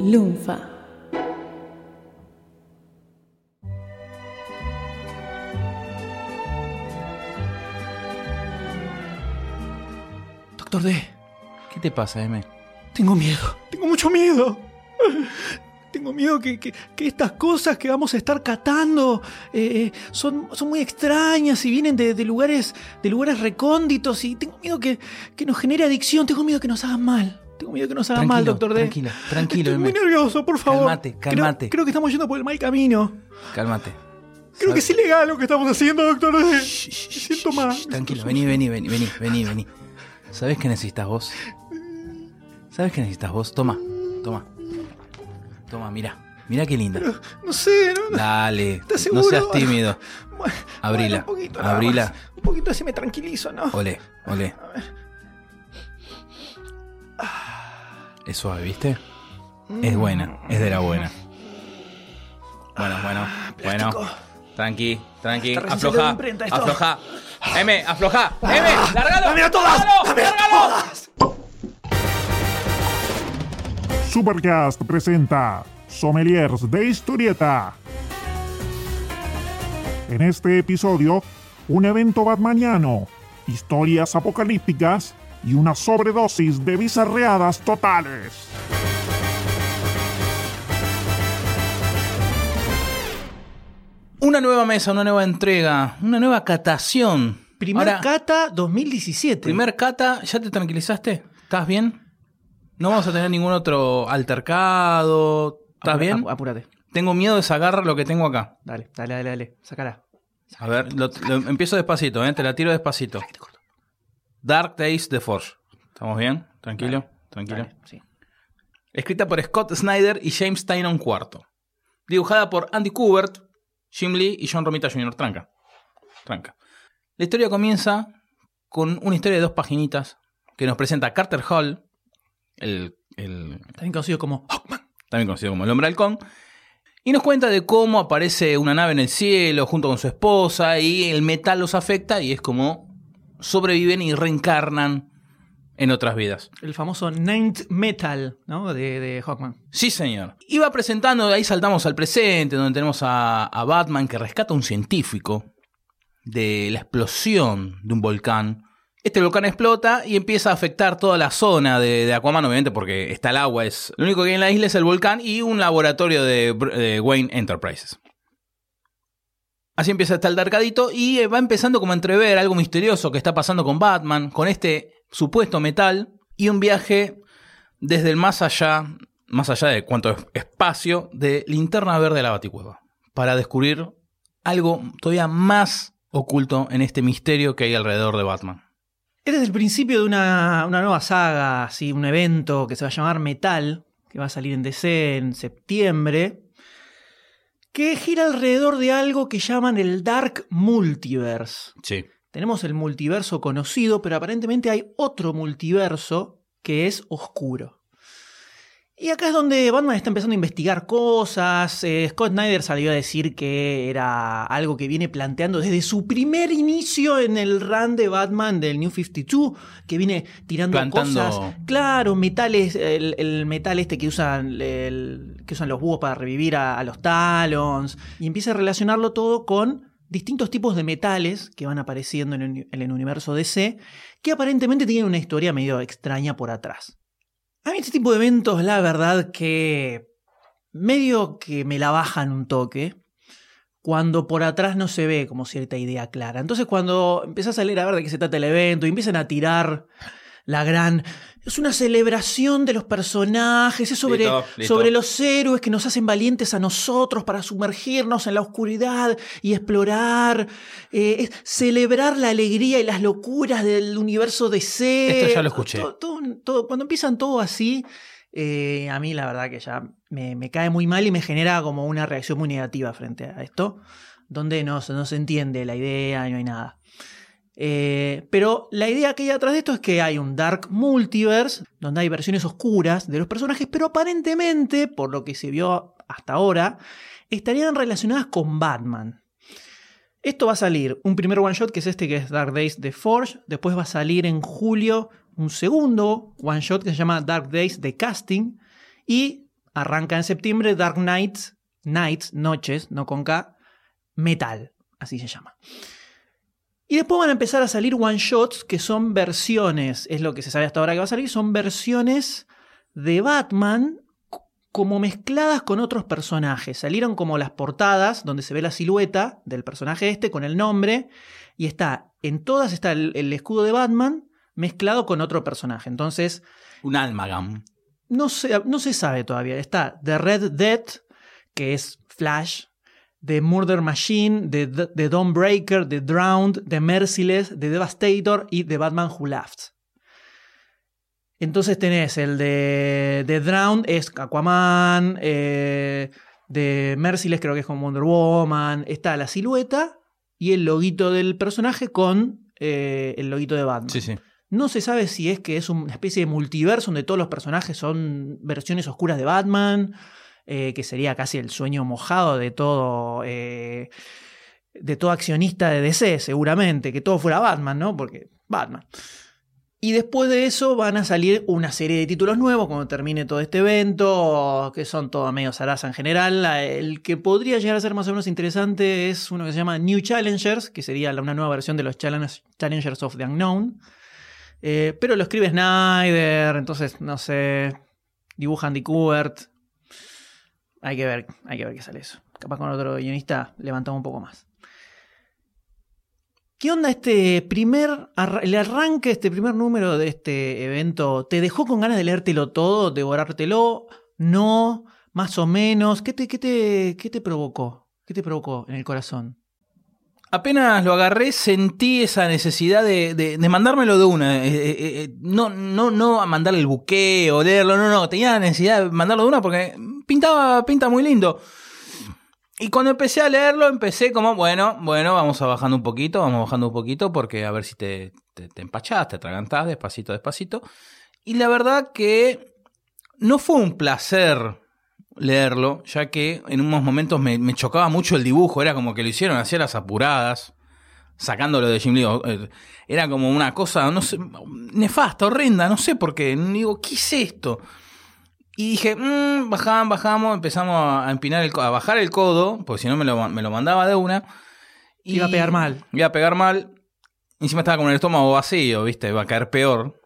Lunfa. Doctor D, ¿Qué te pasa, M? tengo miedo. Tengo mucho miedo. Tengo miedo que, que- que estas cosas que vamos a estar catando eh, son, son muy extrañas y vienen de, de lugares, de lugares recónditos y tengo miedo que, que nos genere adicción. Tengo miedo que nos hagan mal. Tengo miedo que nos hagan mal, doctor D. Tranquilo, tranquilo, Estoy muy nervioso, por favor. Calmate, calmate. Creo, que estamos yendo por el mal camino. Cálmate. Creo que es ilegal lo que estamos haciendo, doctor D. Me siento mal. Tranquilo, vení, vení, vení, vení, vení, vení. ¿Sabes qué necesitas vos? ¿Sabes qué necesitas vos? Toma, toma. Toma, mira. Mira qué linda. No sé, no, Dale, ¿Estás no seas tímido. Bueno, Abrila, bueno, un poquito abrila. Un poquito así me tranquilizo, ¿no? Olé, olé. Es suave, ¿viste? Es buena, es de la buena. Bueno, bueno, bueno. plástico. Tranqui, tranqui. Afloja, afloja. M, afloja. M, largalo. ¡Dame a todas! lárgalo, ¡Dame a lárgalo. todas! Supercast presenta Sommeliers de Historieta. En este episodio, un evento batmaniano, historias apocalípticas y una sobredosis de bizarreadas totales. Una nueva mesa, una nueva entrega, una nueva catación. Primer Ahora, cata 2017. primer cata, ¿ya te tranquilizaste? ¿Estás bien? No vamos a tener ningún otro altercado. ¿Estás Apura- bien? ap- Apúrate. Tengo miedo de sacar lo que tengo acá. Dale, dale, dale, dale. Sácala. A ver, lo- lo- empiezo despacito, ¿eh? te la tiro despacito. Dark Days de Forge. ¿Estamos bien? Tranquilo, tranquilo. Sí. Escrita por Scott Snyder y James Tynion IV. Dibujada por Andy Kubert, Jim Lee y John Romita Jr. Tranca. Tranca. La historia comienza con una historia de dos paginitas que nos presenta a Carter Hall, el, el También conocido como Hawkman. también conocido como el hombre halcón, y nos cuenta de cómo aparece una nave en el cielo junto con su esposa y el metal los afecta y es como sobreviven y reencarnan en otras vidas. El famoso Ninth Metal, ¿no? De, de Hawkman. Sí, señor. Y va presentando, ahí saltamos al presente, donde tenemos a, a Batman que rescata a un científico de la explosión de un volcán. Este volcán explota y empieza a afectar toda la zona de, de Aquaman, obviamente, porque está el agua. Es, lo único que hay en la isla es el volcán y un laboratorio de, de Wayne Enterprises. Así empieza estar el darkadito y eh, va empezando como a entrever algo misterioso que está pasando con Batman, con este supuesto metal y un viaje desde el más allá, más allá de cuanto es- espacio, de linterna verde de la Baticueva, para descubrir algo todavía más oculto en este misterio que hay alrededor de Batman. Este es el principio de una, una nueva saga, así, un evento que se va a llamar Metal, que va a salir en DC en septiembre, que gira alrededor de algo que llaman el Dark Multiverse. Sí. Tenemos el multiverso conocido, pero aparentemente hay otro multiverso que es oscuro. Y acá es donde Batman está empezando a investigar cosas. eh, Scott Snyder salió a decir que era algo que viene planteando desde su primer inicio en el run de Batman del New 52, que viene tirando Plantando- cosas. Claro, metales, el, el metal este que usan, el- que usan los búhos para revivir a, a los Talons. Y empieza a relacionarlo todo con distintos tipos de metales que van apareciendo en el, en el universo DC, que aparentemente tienen una historia medio extraña por atrás. A mí este tipo de eventos, la verdad que medio que me la bajan un toque cuando por atrás no se ve como cierta idea clara. Entonces cuando empezás a leer a ver de qué se trata el evento y empiezan a tirar la gran... Es una celebración de los personajes, es sobre, Listo, listo. sobre los héroes que nos hacen valientes a nosotros para sumergirnos en la oscuridad y explorar, eh, es celebrar la alegría y las locuras del universo DC. Esto ya lo escuché. Todo- todo- cuando empiezan todo así, eh, a mí la verdad que ya me, cae muy mal y me genera como una reacción muy negativa frente a esto, donde no, se- no se entiende la idea y no hay nada. Eh, pero la idea que hay atrás de esto es que hay un Dark Multiverse, donde hay versiones oscuras de los personajes, pero aparentemente, por lo que se vio hasta ahora, estarían relacionadas con Batman. Esto va a salir un primer one shot, que es este que es Dark Days de Forge. Después va a salir en julio un segundo one shot que se llama Dark Days de Casting. Y arranca en septiembre Dark Knights, Nights, noches, no con K, Metal, así se llama. Y después van a empezar a salir one shots que son versiones, es lo que se sabe hasta ahora que va a salir, son versiones de Batman como mezcladas con otros personajes. Salieron como las portadas donde se ve la silueta del personaje este con el nombre y está en todas está el escudo de Batman mezclado con otro personaje. Entonces, Un almagam. no se, no se sabe todavía. Está The Red Dead, que es Flash, The Murder Machine, The, The Dawnbreaker, The Drowned, The Merciless, The Devastator y The Batman Who Laughs. Entonces tenés el de The Drowned, es Aquaman, eh, The Merciless creo que es con Wonder Woman, está la silueta y el loguito del personaje con eh, el loguito de Batman. Sí, sí. No se sabe si es que es una especie de multiverso donde todos los personajes son versiones oscuras de Batman, eh, que sería casi el sueño mojado de todo, eh, de todo accionista de DC, seguramente, que todo fuera Batman, ¿no? Porque Batman. Y después de eso van a salir una serie de títulos nuevos cuando termine todo este evento, que son todos medio zaraza en general. El que podría llegar a ser más o menos interesante es uno que se llama New Challengers, que sería una nueva versión de los Challenge- Challengers of the Unknown. Eh, pero lo escribe Snyder, entonces no sé. Dibuja Andy Kubert. Hay que ver, hay que ver qué sale eso. Capaz con otro guionista levantamos un poco más. ¿Qué onda este primer, el arranque, este primer número de este evento? ¿Te dejó con ganas de leértelo todo, devorártelo? ¿No? ¿Más o menos? ¿Qué te, qué te, qué te provocó? ¿Qué te provocó en el corazón? Apenas lo agarré, sentí esa necesidad de, de- mandármelo de una. Eh, eh, eh, no, no, no a mandarle el buque o leerlo, no, no. Tenía la necesidad de mandarlo de una porque pintaba, pinta muy lindo. Y cuando empecé a leerlo, empecé como, bueno, bueno, vamos a bajando un poquito, vamos bajando un poquito, porque a ver si te, te, te empachás, te atragantás despacito, despacito. Y la verdad que no fue un placer leerlo, ya que en unos momentos me, me chocaba mucho el dibujo, era como que lo hicieron hacia las apuradas, sacándolo de Jim Lee. eh, Era como una cosa, no sé, nefasta, horrenda, no sé por qué. Digo, ¿qué es esto? Y dije, mmm, bajamos, bajamos, empezamos a empinar el a bajar el codo, porque si no me lo, me lo mandaba de una. Y Iba a pegar mal. Iba a pegar mal. Encima estaba con el estómago vacío, ¿viste? Iba a caer peor.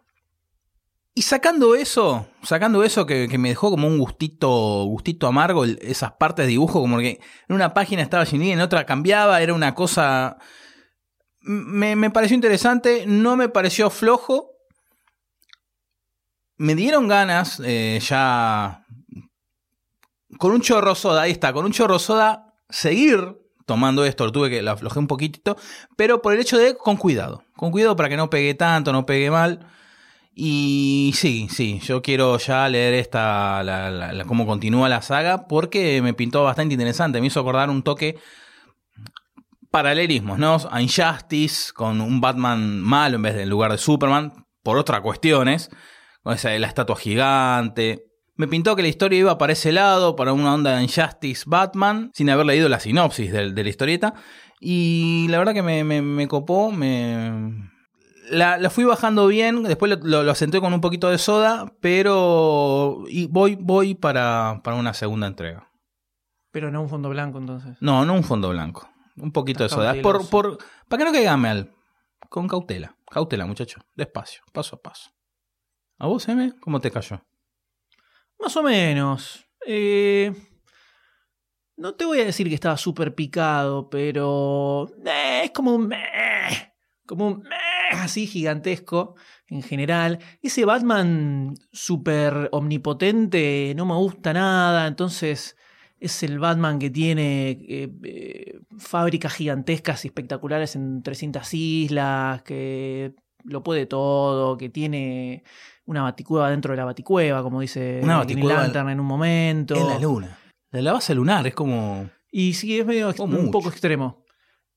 Y sacando eso, sacando eso que, me dejó como un gustito, gustito amargo, esas partes de dibujo, como que en una página estaba Lee, en otra cambiaba, era una cosa. Me, me pareció interesante, no me pareció flojo. Me dieron ganas, eh, ya. Con un chorro soda, ahí está, con un chorro soda, seguir tomando esto. Lo tuve que, lo aflojé un poquitito, pero por el hecho de con cuidado. Con cuidado para que no pegue tanto, no pegue mal. Y sí, sí, yo quiero ya leer esta, cómo continúa la saga, porque me pintó bastante interesante. Me hizo acordar un toque paralelismos, ¿no? A Injustice, con un Batman malo en vez del lugar de Superman, por otras cuestiones, con esa de la estatua gigante. Me pintó que la historia iba para ese lado, para una onda de Injustice Batman, sin haber leído la sinopsis de, la historieta. Y la verdad que me copó, me... La, la fui bajando bien, después lo, lo, lo acentué con un poquito de soda, pero y voy, voy para, para una segunda entrega. Pero no un fondo blanco entonces. No, no un fondo blanco. Un poquito de soda. Por, por, para que no caiga mal. Con cautela. Cautela, muchacho. Despacio, paso a paso. ¿A vos, M? ¿Cómo te cayó? Más o menos. Eh, no te voy a decir que estaba súper picado, pero eh, es como un... meh, como un... así gigantesco en general. Ese Batman súper omnipotente no me gusta nada, entonces es el Batman que tiene eh, eh, fábricas gigantescas y espectaculares en 300 islas, que lo puede todo, que tiene una baticueva dentro de la baticueva, como dice Una baticueva Lantern en un momento. En la luna. La, base lunar es como... Y sí, es medio un mucho. poco extremo.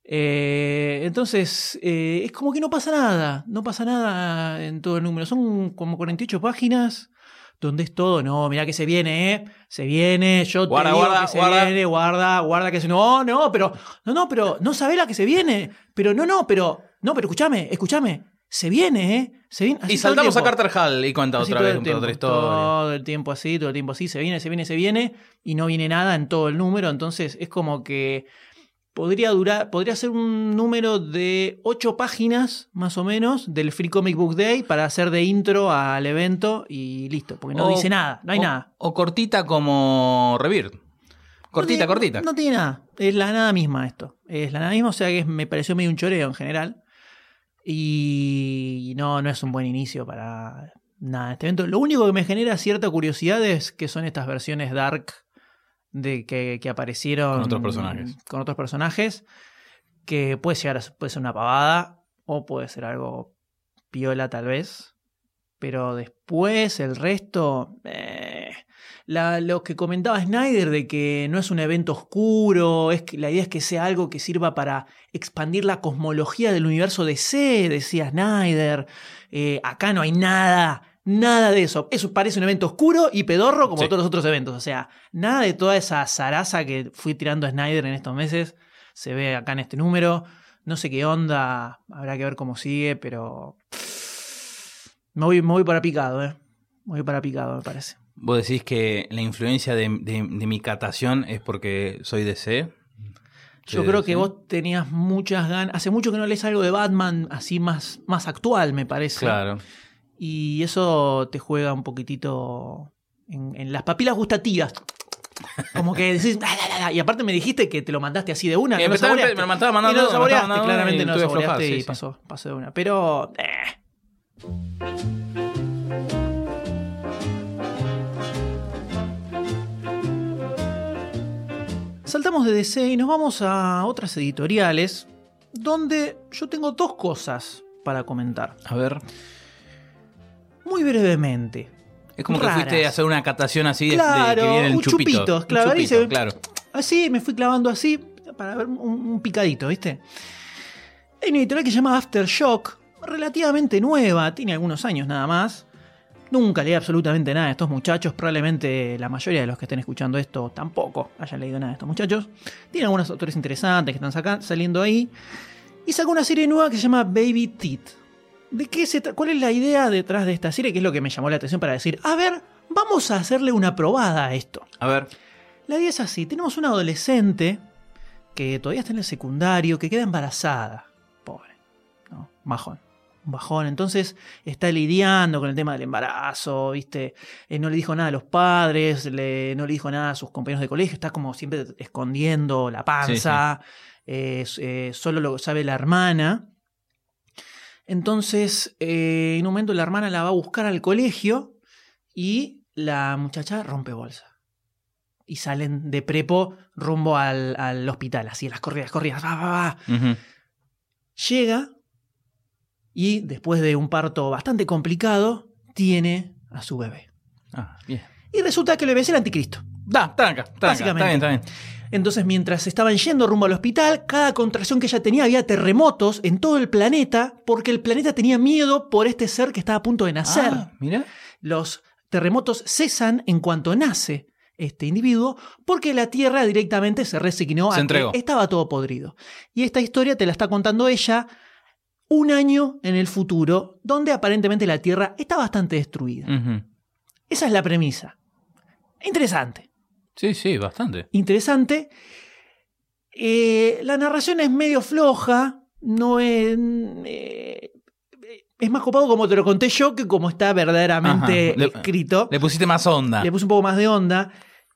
Eh, entonces, eh, es como que no pasa nada. No pasa nada en todo el número. Son como 48 páginas donde es todo. No, mirá que se viene, ¿eh? Se viene. Yo Guarda, te digo guarda, que se guarda. viene. Guarda, guarda que se. No, no, pero. No, no, pero. No sabés la que se viene. Pero no, no, pero. No, pero escúchame, escúchame. se viene, ¿eh? Se viene, así Y saltamos a. Carter Hall y cuenta Así otra vez tiempo, otra historia. Todo el tiempo así, todo el tiempo así, se viene, se viene, se viene, y no viene nada en todo el número. Entonces es como que podría durar, podría ser un número de ocho páginas, más o menos, del Free Comic Book Day para hacer de intro al evento y listo, porque no O- dice nada, no hay o- nada. O cortita como Rebirth. Cortita, No tiene- cortita. No, tiene nada. Es la nada misma esto. Es la nada misma, o sea que es- me pareció medio un choreo en general. Y no, no es un buen inicio para nada este evento. Lo único que me genera cierta curiosidad es que son estas versiones dark de que, que aparecieron Con otros personajes. Con otros personajes. Que puede llegar a ser- puede ser una pavada. O puede ser algo piola tal vez. Pero después, el resto. eh, la- lo que comentaba Snyder de que no es un evento oscuro, es que la idea es que sea algo que sirva para expandir la cosmología del universo DC, decía Snyder. Eh, acá no hay nada, nada de eso. Eso parece un evento oscuro y pedorro como Sí. todos los otros eventos. O sea, nada de toda esa zaraza que fui tirando a Snyder en estos meses se ve acá en este número. No sé qué onda, habrá que ver cómo sigue, pero me voy, me voy para picado, ¿eh? Me voy para picado, me parece. Vos decís que la influencia de, de- de mi catación es porque soy DC. Yo creo que vos tenías muchas ganas. Hace mucho que no lees algo de Batman así más, más actual, me parece. Claro. Y eso te juega un poquitito en, en las papilas gustativas. Como que decís, "Ah, la, la, la", y aparte me dijiste que te lo mandaste así de una. Y no lo empezaba- saboreaste. me lo estaba mandando, Y no lo me saboreaste, mandando claramente y no lo saboreaste y sí, sí. pasó, pasó de una. Pero. eh. Saltamos de DC y nos vamos a otras editoriales donde yo tengo dos cosas para comentar. A ver. Muy brevemente. Es como Raras. que fuiste a hacer una catación así de, de Claro, que viene el un chupito. claro, chupito, se- claro. Así me fui clavando así para ver un, un picadito, ¿viste? Hay una editorial que se llama Aftershock, relativamente nueva, tiene algunos años nada más. Nunca leí absolutamente nada de estos muchachos, probablemente la mayoría de los que estén escuchando esto tampoco hayan leído nada de estos muchachos. Tiene algunos autores interesantes que están saliendo ahí. Y sacó una serie nueva que se llama Baby Teeth. ¿De qué se ¿Cuál es la idea detrás de esta serie? Que es lo que me llamó la atención para decir, a ver, vamos a hacerle una probada a esto. A ver. La idea es así, tenemos una adolescente que todavía está en el secundario, que queda embarazada. Pobre. ¿no? Bajón. Un bajón. Entonces está lidiando con el tema del embarazo, ¿viste? Eh, no le dijo nada a los padres, le- no le dijo nada a sus compañeros de colegio, está como siempre escondiendo la panza. eh, eh, solo lo sabe la hermana. Entonces, eh, en un momento la hermana la va a buscar al colegio y la muchacha rompe bolsa y salen de prepo rumbo al, al hospital, así, las corridas, corridas, va, va, va. Llega y después de un parto bastante complicado, tiene a su bebé. Ah, bien. Y resulta que el bebé es el anticristo. Da, tranca, tranca. Básicamente. Está bien, está bien. Entonces, mientras estaban yendo rumbo al hospital, cada contracción que ella tenía había terremotos en todo el planeta, porque el planeta tenía miedo por este ser que estaba a punto de nacer. Ah, mira. los terremotos cesan en cuanto nace este individuo porque la Tierra directamente se resignó Se a entregó. que estaba todo podrido. Y esta historia te la está contando ella un año en el futuro, donde aparentemente la Tierra está bastante destruida. Esa es la premisa. Interesante. Sí, sí, bastante. Interesante. Eh, la narración es medio floja. No es. eh, es más copado como te lo conté yo que como está verdaderamente Ajá. Le- escrito. Le pusiste más onda. Le puse un poco más de onda.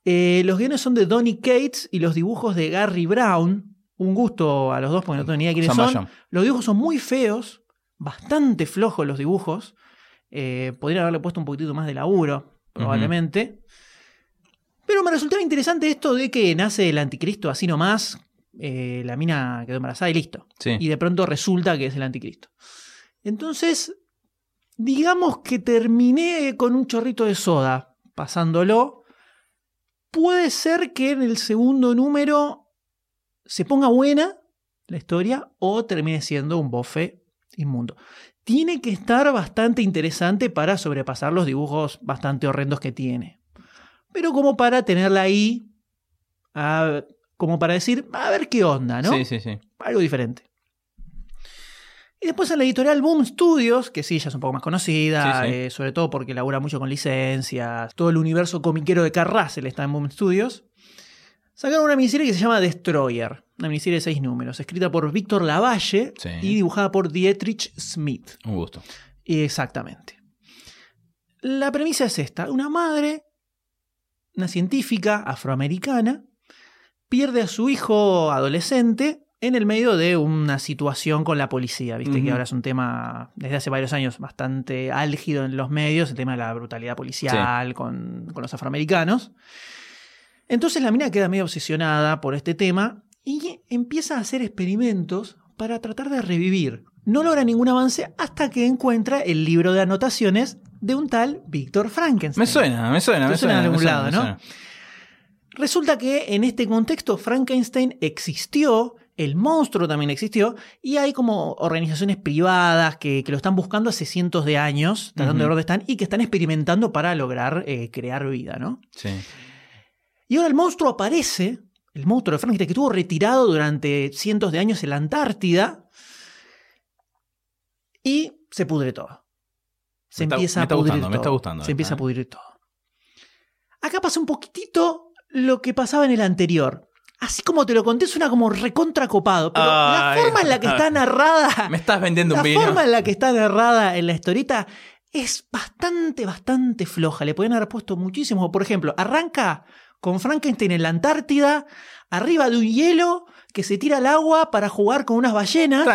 Eh, los guiones son de Donny Cates y los dibujos de Gary Brown. Un gusto a los dos porque no tengo ni idea quiénes son. Los dibujos son muy feos, bastante flojos los dibujos. Eh, podrían haberle puesto un poquitito más de laburo, probablemente. Pero me resultaba interesante esto de que nace el anticristo así nomás. eh, la mina quedó embarazada y listo. Sí. Y de pronto resulta que es el anticristo. Entonces, digamos que terminé con un chorrito de soda pasándolo. Puede ser que en el segundo número se ponga buena la historia o termine siendo un bofe inmundo. Tiene que estar bastante interesante para sobrepasar los dibujos bastante horrendos que tiene. Pero como para tenerla ahí, a- como para decir, a ver qué onda, ¿no? Sí, sí, sí. algo diferente. Y después en la editorial Boom Studios, que sí, ya es un poco más conocida, Sí, sí. eh, sobre todo porque labura mucho con licencias, todo el universo comiquero de Carrasel está en Boom Studios, sacaron una miniserie que se llama Destroyer, una miniserie de seis números, escrita por Víctor Lavalle Sí. y dibujada por Dietrich Smith. Un gusto. Exactamente. La premisa es esta. Una madre, una científica afroamericana, pierde a su hijo adolescente en el medio de una situación con la policía. Viste que ahora es un tema desde hace varios años bastante álgido en los medios, el tema de la brutalidad policial con, con los afroamericanos. Entonces la mina queda medio obsesionada por este tema y empieza a hacer experimentos para tratar de revivir. No logra ningún avance hasta que encuentra el libro de anotaciones de un tal Víctor Frankenstein. Me suena, me suena, me suena de algún lado, ¿no? suena. Resulta que en este contexto Frankenstein existió, el monstruo también existió, y hay como organizaciones privadas que, que lo están buscando hace cientos de años, tratando de ver dónde están, y que están experimentando para lograr eh, crear vida, ¿no? Sí. Y ahora el monstruo aparece, el monstruo de Frankenstein, que estuvo retirado durante cientos de años en la Antártida, y se pudre todo. Se está- empieza a pudrir gustando, me todo. está gustando Se empieza a pudrir todo. Acá pasa un poquitito lo que pasaba en el anterior. Así como te lo conté, suena como recontracopado. Pero la forma en la que está narrada. Me estás vendiendo La un vino. forma en la que está narrada en la historieta es bastante, bastante floja. Le podrían haber puesto muchísimo. Por ejemplo, arranca con Frankenstein en la Antártida, arriba de un hielo que se tira al agua para jugar con unas ballenas.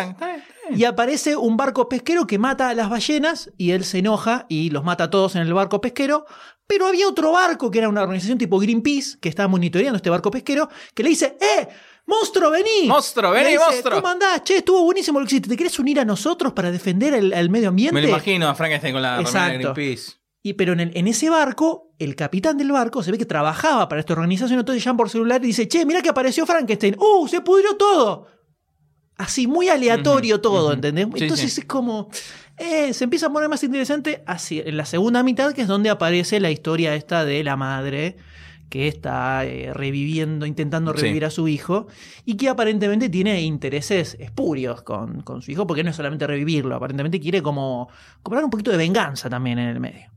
Y aparece un barco pesquero que mata a las ballenas y él se enoja y los mata a todos en el barco pesquero. Pero había otro barco que era una organización tipo Greenpeace que estaba monitoreando este barco pesquero que le dice, ¡eh! ¡Monstruo, vení! Monstruo, vení, dice, monstruo. ¿Cómo andás? Che, estuvo buenísimo lo que hiciste. ¿Te querés unir a nosotros para defender el, el medio ambiente? Me lo imagino a Frankenstein con la remera de. Greenpeace. Y, pero en, el- en ese barco, el capitán del barco se ve que trabajaba para esta organización, entonces llaman por celular y dice, che, mira que apareció Frankenstein. ¡Uh! Se pudrió todo. Así, muy aleatorio todo. ¿entendés? Sí, entonces sí. es como... eh, se empieza a poner más interesante así, en la segunda mitad, que es donde aparece la historia esta de la madre que está eh, reviviendo, intentando Sí. revivir a su hijo, y que aparentemente tiene intereses espurios con, con su hijo, porque no es solamente revivirlo, aparentemente quiere como cobrar un poquito de venganza también en el medio.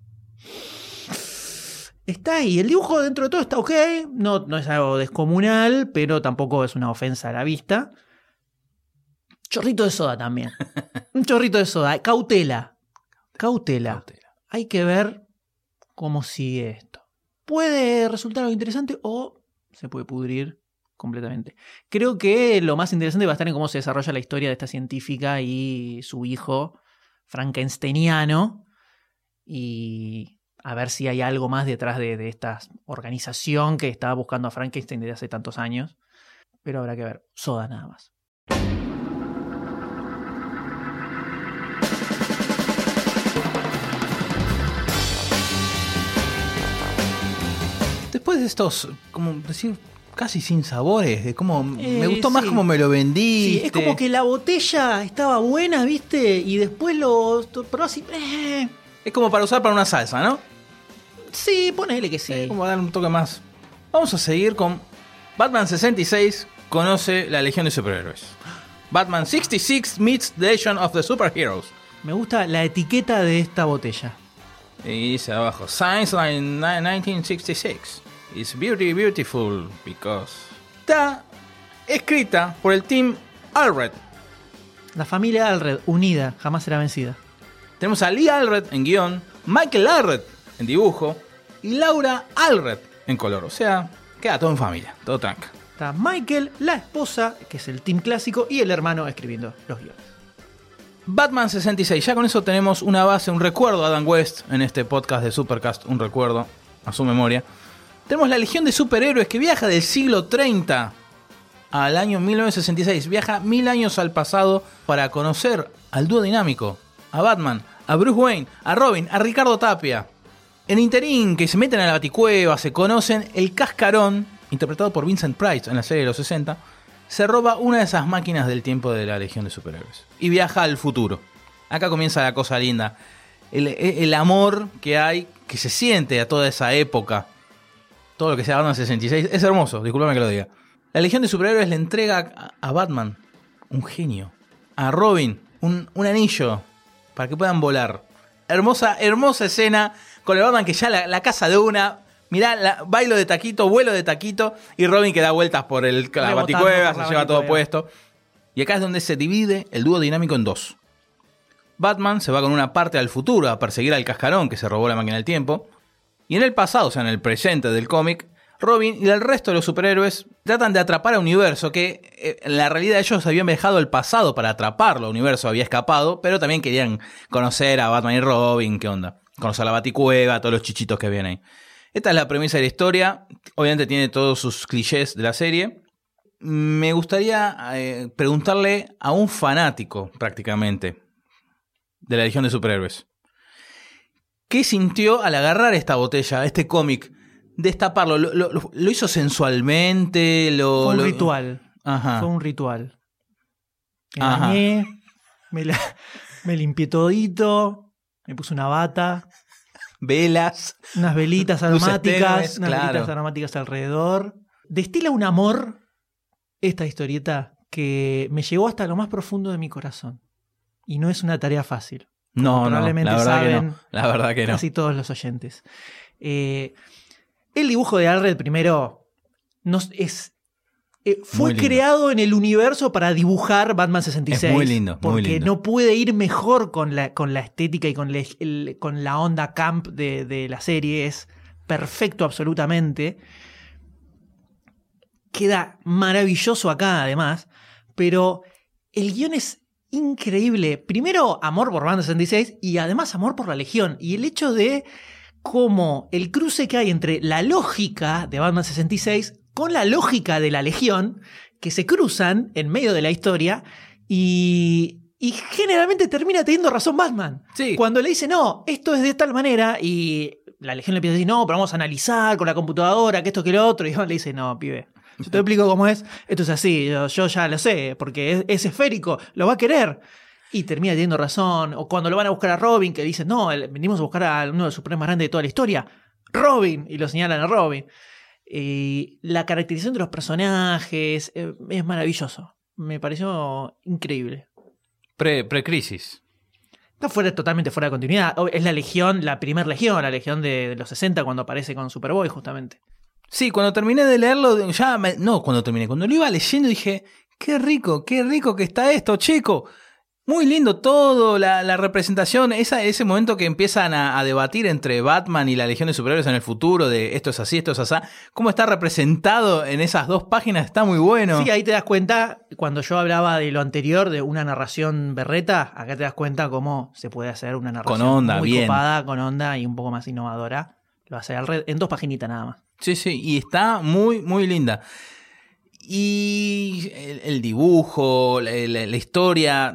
Está ahí, el dibujo dentro de todo está ok, no, no es algo descomunal, pero tampoco es una ofensa a la vista. Chorrito de soda también. Un chorrito de soda, cautela. Cautela. Cautela. Hay que ver cómo sigue esto. Puede resultar algo interesante o se puede pudrir completamente. Creo que lo más interesante va a estar en cómo se desarrolla la historia de esta científica y su hijo frankensteiniano y a ver si hay algo más detrás de, de esta organización que estaba buscando a Frankenstein desde hace tantos años. Pero habrá que ver. Soda nada más. Después de estos, como decir, casi sin sabores, de cómo me Eh, gustó más sí. como me lo Sí, vendiste. es como que la botella estaba buena, ¿viste? Y después lo probó así. eh, Es como para usar para una salsa, ¿no? sí, ponele que sí. Sí, como dar un toque más. Vamos a seguir con Batman 66 conoce la Legión de Superhéroes. Batman 66 meets the Legion of the Superheroes. Me gusta la etiqueta de esta botella. Y dice abajo, Science Line 1966. It's beauty beautiful because... Está escrita por el team Alred. La familia Alred, unida, jamás será vencida. Tenemos a Lee Alred en guion, Michael Alred en dibujo y Laura Alred en color. O sea, queda todo en familia, todo tranca. Está Michael, la esposa, que es el team clásico, y el hermano escribiendo los guiones. Batman 66, ya con eso tenemos una base, un recuerdo a Adam West en este podcast de Supercast, un recuerdo a su memoria. Tenemos la Legión de Superhéroes que viaja del siglo 30 al año 1966, viaja mil años al pasado para conocer al dúo dinámico, a Batman, a Bruce Wayne, a Robin, a Ricardo Tapia. En interín, que se meten a la baticueva, se conocen, el cascarón, interpretado por Vincent Price en la serie de los 60, se roba una de esas máquinas del tiempo de la Legión de Superhéroes y viaja al futuro. Acá comienza la cosa linda. El, el amor que hay, que se siente a toda esa época. Todo lo que se ha en el 66. Es hermoso, discúlpame que lo diga. La Legión de Superhéroes le entrega a, a Batman un genio. A Robin un, un anillo para que puedan volar. Hermosa, hermosa escena con el Batman que ya la, la casa de una. Mirá, la- bailo de taquito, vuelo de taquito y Robin que da vueltas por el, la baticueva, se lleva todo puesto. Y acá es donde se divide el dúo dinámico en dos. Batman se va con una parte al futuro a perseguir al cascarón que se robó la máquina del tiempo. Y en el pasado, o sea, en el presente del cómic, Robin y el resto de los superhéroes tratan de atrapar a Universo, que eh, en la realidad ellos habían viajado al pasado para atraparlo. Universo había escapado, pero también querían conocer a Batman y Robin, qué onda. Conocer la Baticueva, todos los chichitos que vienen ahí. Esta es la premisa de la historia. Obviamente tiene todos sus clichés de la serie. Me gustaría eh, preguntarle a un fanático, prácticamente, de la Legión de Superhéroes. ¿Qué sintió al agarrar esta botella, este cómic, destaparlo? ¿Lo, lo- lo- lo hizo sensualmente? Lo, Fue un ritual. Ajá. Fue un ritual. Me Ajá. bañé, me, la- me limpié todito, me puse una bata, Velas. unas velitas aromáticas, tenues, unas claro. velitas aromáticas alrededor. Destila un amor esta historieta que me llegó hasta lo más profundo de mi corazón. Y no es una tarea fácil. No, no, probablemente la verdad que saben no. La verdad que no. Casi todos los oyentes. Eh, el dibujo de Alred primero nos, es, eh, fue creado en el universo para dibujar Batman 66. Es muy lindo, muy Porque lindo. no puede ir mejor con la, con la estética y con, la- el- con la onda camp de, de la serie. Es perfecto absolutamente. Queda maravilloso acá además. Pero el guion es increíble. Primero, amor por Batman 66 y además amor por la Legión. Y el hecho de cómo el cruce que hay entre la lógica de Batman 66 con la lógica de la Legión, que se cruzan en medio de la historia y, y generalmente termina teniendo razón Batman. Sí. Cuando le dice, no, esto es de tal manera y la Legión le empieza a decir, no, pero vamos a analizar con la computadora, que esto, que lo otro, y Batman le dice, no, pibe. Yo te explico cómo es. Esto es así, yo, yo ya lo sé, porque es, es esférico, lo va a querer. Y termina teniendo razón. O cuando lo van a buscar a Robin, que dicen, no, venimos a buscar a uno de los superhéroes más grandes de toda la historia. Robin. Y lo señalan a Robin. Y la caracterización de los personajes eh, es maravilloso. Me pareció increíble. Pre- Pre-crisis. Está fuera, totalmente fuera de continuidad. Es la legión, la primera legión, la legión de, de los 60 cuando aparece con Superboy, justamente. Sí, cuando terminé de leerlo, ya me- no, cuando terminé, cuando lo iba leyendo dije, qué rico, qué rico que está esto, chico. Muy lindo todo, la, la representación, esa, ese momento que empiezan a, a debatir entre Batman y la Legión de Superhéroes en el futuro, de esto es así, esto es así, cómo está representado en esas dos páginas, está muy bueno. Sí, ahí te das cuenta, cuando yo hablaba de lo anterior, de una narración berreta, acá te das cuenta cómo se puede hacer una narración Con onda, muy bien. copada, con onda y un poco más innovadora. Lo hace en dos paginitas nada más. Sí, sí, y está muy, muy linda. Y el, el dibujo, la, la- la historia,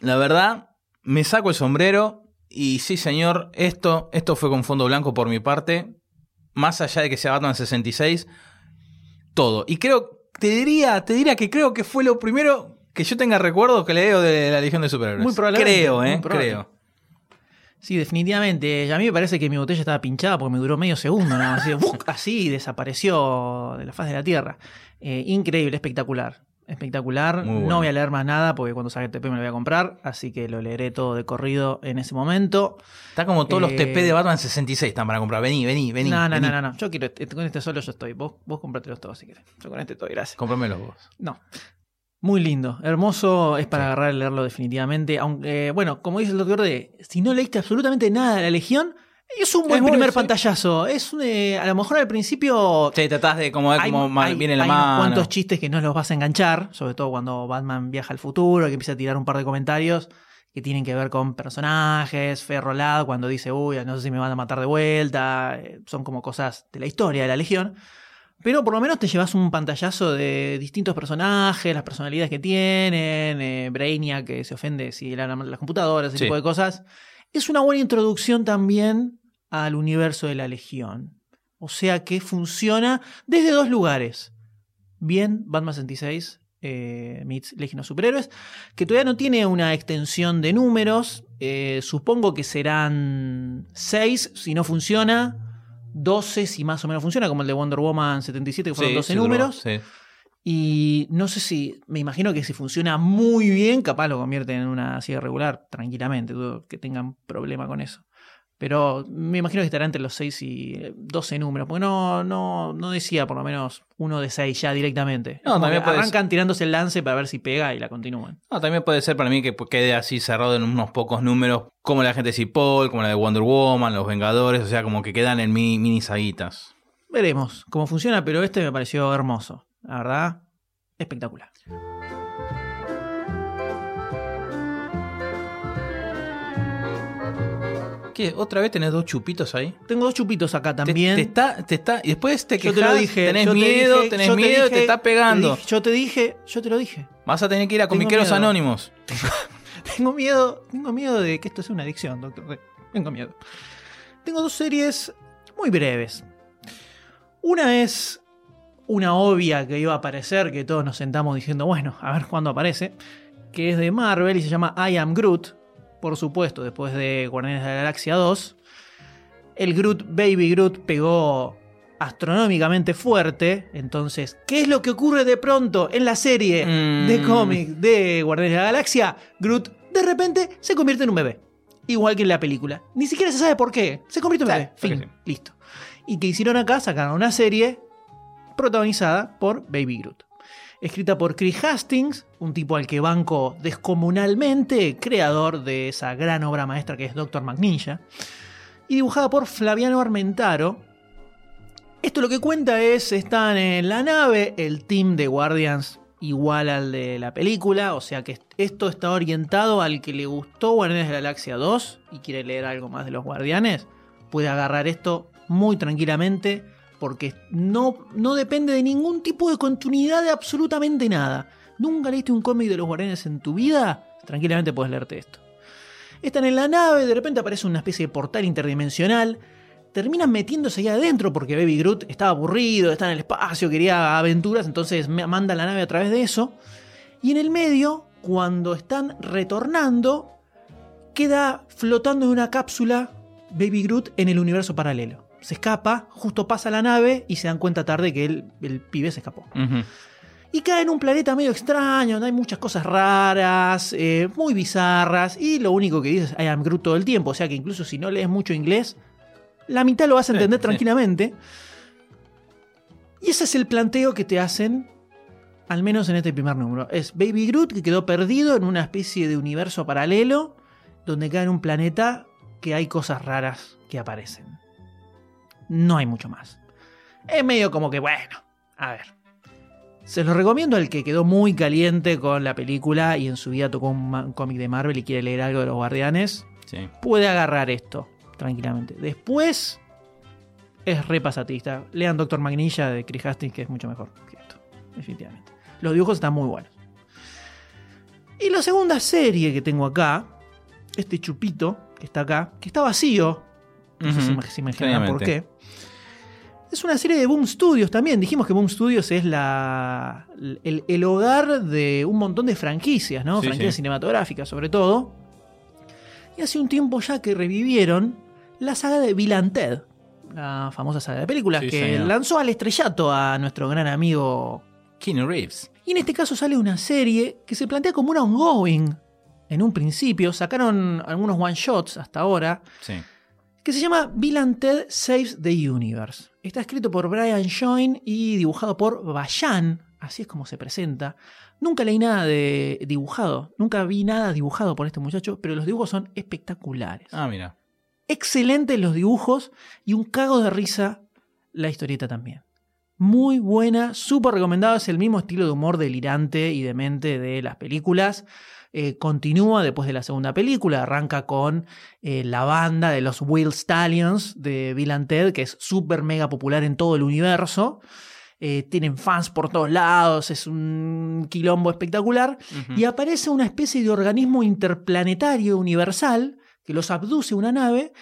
la verdad, me saco el sombrero y sí, señor, esto, esto fue con fondo blanco por mi parte, más allá de que sea Batman 66, todo. Y creo, te diría, te diría que creo que fue lo primero que yo tenga recuerdo que leo de la Legión de Superhéroes. Muy probablemente, Creo, eh, probable. creo. Sí, definitivamente. A mí me parece que mi botella estaba pinchada porque me duró medio segundo, más. Así, así desapareció de la faz de la tierra. Eh, increíble, espectacular. Espectacular. Bueno. No voy a leer más nada porque cuando salga el TP me lo voy a comprar. Así que lo leeré todo de corrido en ese momento. Está como todos los Eh, TP de Batman 66 están para comprar. Vení, vení, vení. no, no, vení. no, no, no. Yo quiero, este- con este solo yo estoy. Vos, vos comprátelos todos si querés. Yo con este estoy, gracias. Cómpramelos vos. No. Muy lindo, hermoso, es para Sí. agarrar y leerlo definitivamente. Aunque, bueno, como dice el doctor D, si no leíste absolutamente nada de la Legión, es un buen Es primer sí. pantallazo. Es un, eh, a lo mejor al principio Sí, tratás de como ver hay, cómo hay- viene la hay mano. cuantos chistes que no los vas a enganchar, sobre todo cuando Batman viaja al futuro, que empieza a tirar un par de comentarios que tienen que ver con personajes, Ferrolad cuando dice, uy, no sé si me van a matar de vuelta, eh, son como cosas de la historia de la Legión. Pero por lo menos te llevas un pantallazo de distintos personajes, las personalidades que tienen, eh, Brainiac que se ofende si le de las computadoras, ese Sí. tipo de cosas. Es una buena introducción también al universo de la Legión. O sea que funciona desde dos lugares. Bien, Batman 66 eh, meets Legión of Superhéroes, que todavía no tiene una extensión de números. eh, supongo que serán 6 si no funciona, 12 si más o menos funciona, como el de Wonder Woman 77, que fueron Sí, 12 sí, duró, números. sí. Y no sé si, me imagino que si funciona muy bien, capaz lo convierten en una serie regular tranquilamente, dudo que tengan problema con eso. Pero me imagino que estará entre los 6 y 12 números, porque no, no, no decía por lo menos uno de 6 ya directamente. No, también puede arrancan tirándose el lance para ver si pega y la continúan. No, también puede ser para mí que quede así cerrado en unos pocos números, como la gente de Cipoll, como la de Wonder Woman, Los Vengadores, o sea, como que quedan en mini, mini saguitas. Veremos cómo funciona, pero este me pareció hermoso. La verdad, espectacular. ¿Qué? ¿Otra vez tenés dos chupitos ahí? Tengo dos chupitos acá Te- también. Te, está, te está, y después te Yo quejas, te lo dije. tenés yo te miedo, dije, tenés yo te miedo, te dije, está pegando. te yo te dije, yo te lo dije. Vas a tener que ir a Comiqueros miedo. Anónimos. Tengo miedo, tengo miedo de que esto sea una adicción, doctor. Tengo miedo. Tengo dos series muy breves. Una es una obvia que iba a aparecer, que todos nos sentamos diciendo, bueno, a ver cuándo aparece, que es de Marvel y se llama I Am Groot, por supuesto, después de Guardianes de la Galaxia 2. El Groot, Baby Groot, pegó astronómicamente fuerte. Entonces, ¿qué es lo que ocurre de pronto en la serie de Mm. cómic de Guardianes de la Galaxia? Groot de repente se convierte en un bebé. Igual que en la película. Ni siquiera se sabe por qué. Se convierte en Sí, bebé. Fin. sí. Listo. Y que hicieron acá, sacaron una serie protagonizada por Baby Groot. Escrita por Chris Hastings, un tipo al que banco descomunalmente, creador de esa gran obra maestra que es Doctor McNinja. Y dibujada por Flaviano Armentaro, esto lo que cuenta es, están en la nave, el team de Guardians igual al de la película, o sea que esto está orientado al que le gustó Guardianes de la Galaxia 2 y quiere leer algo más de los Guardianes, puede agarrar esto muy tranquilamente porque no, no depende de ningún tipo de continuidad de absolutamente nada. ¿Nunca leíste un cómic de los Guardianes en tu vida? Tranquilamente puedes leerte esto. Están en la nave, de repente aparece una especie de portal interdimensional. Terminan metiéndose ahí adentro porque Baby Groot estaba aburrido, está en el espacio, quería aventuras, entonces manda la nave a través de eso. Y en el medio, cuando están retornando, queda flotando en una cápsula Baby Groot en el universo paralelo. Se escapa, justo pasa la nave y se dan cuenta tarde que el, el pibe se escapó. Y cae en un planeta medio extraño, donde hay muchas cosas raras, eh, muy bizarras, y lo único que dice es I am Groot todo el tiempo, o sea que incluso si no lees mucho inglés, la mitad lo vas a entender sí. tranquilamente. Y ese es el planteo que te hacen, al menos en este primer número. Es Baby Groot que quedó perdido en una especie de universo paralelo, donde cae en un planeta que hay cosas raras que aparecen. No hay mucho más. Es medio como que, bueno, a ver. Se los recomiendo al que quedó muy caliente con la película y en su vida tocó un, cómic de Marvel y quiere leer algo de los guardianes. Sí. Puede agarrar esto tranquilamente. Después es repasatista. Lean Doctor Magnilla de Chris Hastings, que es mucho mejor que esto. Definitivamente. Los dibujos están muy buenos. Y la segunda serie que tengo acá, este chupito que está acá, que está vacío. No sé si imaginan por qué. Es una serie de Boom Studios también. Dijimos que Boom Studios es la, el, el hogar de un montón de franquicias, ¿no? Sí, franquicias sí. cinematográficas, sobre todo. Y hace un tiempo ya que revivieron la saga de Bill and Ted, la famosa saga de películas Sí, que señor. lanzó al estrellato a nuestro gran amigo. Keanu Reeves. Y en este caso sale una serie que se plantea como una ongoing. En un principio, sacaron algunos one shots hasta ahora Sí. Que se llama Bill and Ted Saves the Universe. Está escrito por Brian Join y dibujado por Bayan, así es como se presenta. Nunca leí nada de dibujado, nunca vi nada dibujado por este muchacho, pero los dibujos son espectaculares. Ah, mira. Excelentes los dibujos y un cago de risa la historieta también. Muy buena, súper recomendado, es el mismo estilo de humor delirante y demente de las películas. Eh, continúa después de la segunda película, arranca con eh, la banda de los Will Stallions de Bill and Ted, que es súper mega popular en todo el universo. Eh, tienen fans por todos lados, es un quilombo espectacular. Y aparece una especie de organismo interplanetario universal que los abduce una nave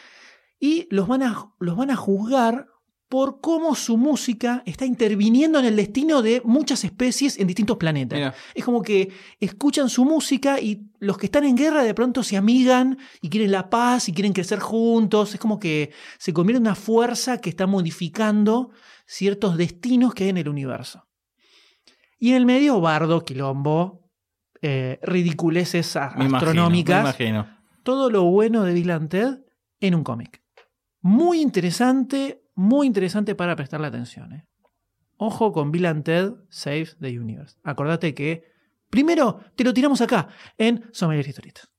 y los van a, los van a juzgar por cómo su música está interviniendo en el destino de muchas especies en distintos planetas. Mira. Es como que escuchan su música y los que están en guerra de pronto se amigan y quieren la paz y quieren crecer juntos. Es como que se convierte en una fuerza que está modificando ciertos destinos que hay en el universo. Y en el medio, bardo, quilombo, eh, ridiculeces imagino, astronómicas. me imagino. todo lo bueno de Bill Ted en un cómic. Muy interesante, muy interesante para prestarle atención. ¿eh? Ojo con Bill and Ted Save the Universe. Acordate que primero te lo tiramos acá en Sommelier Historietas.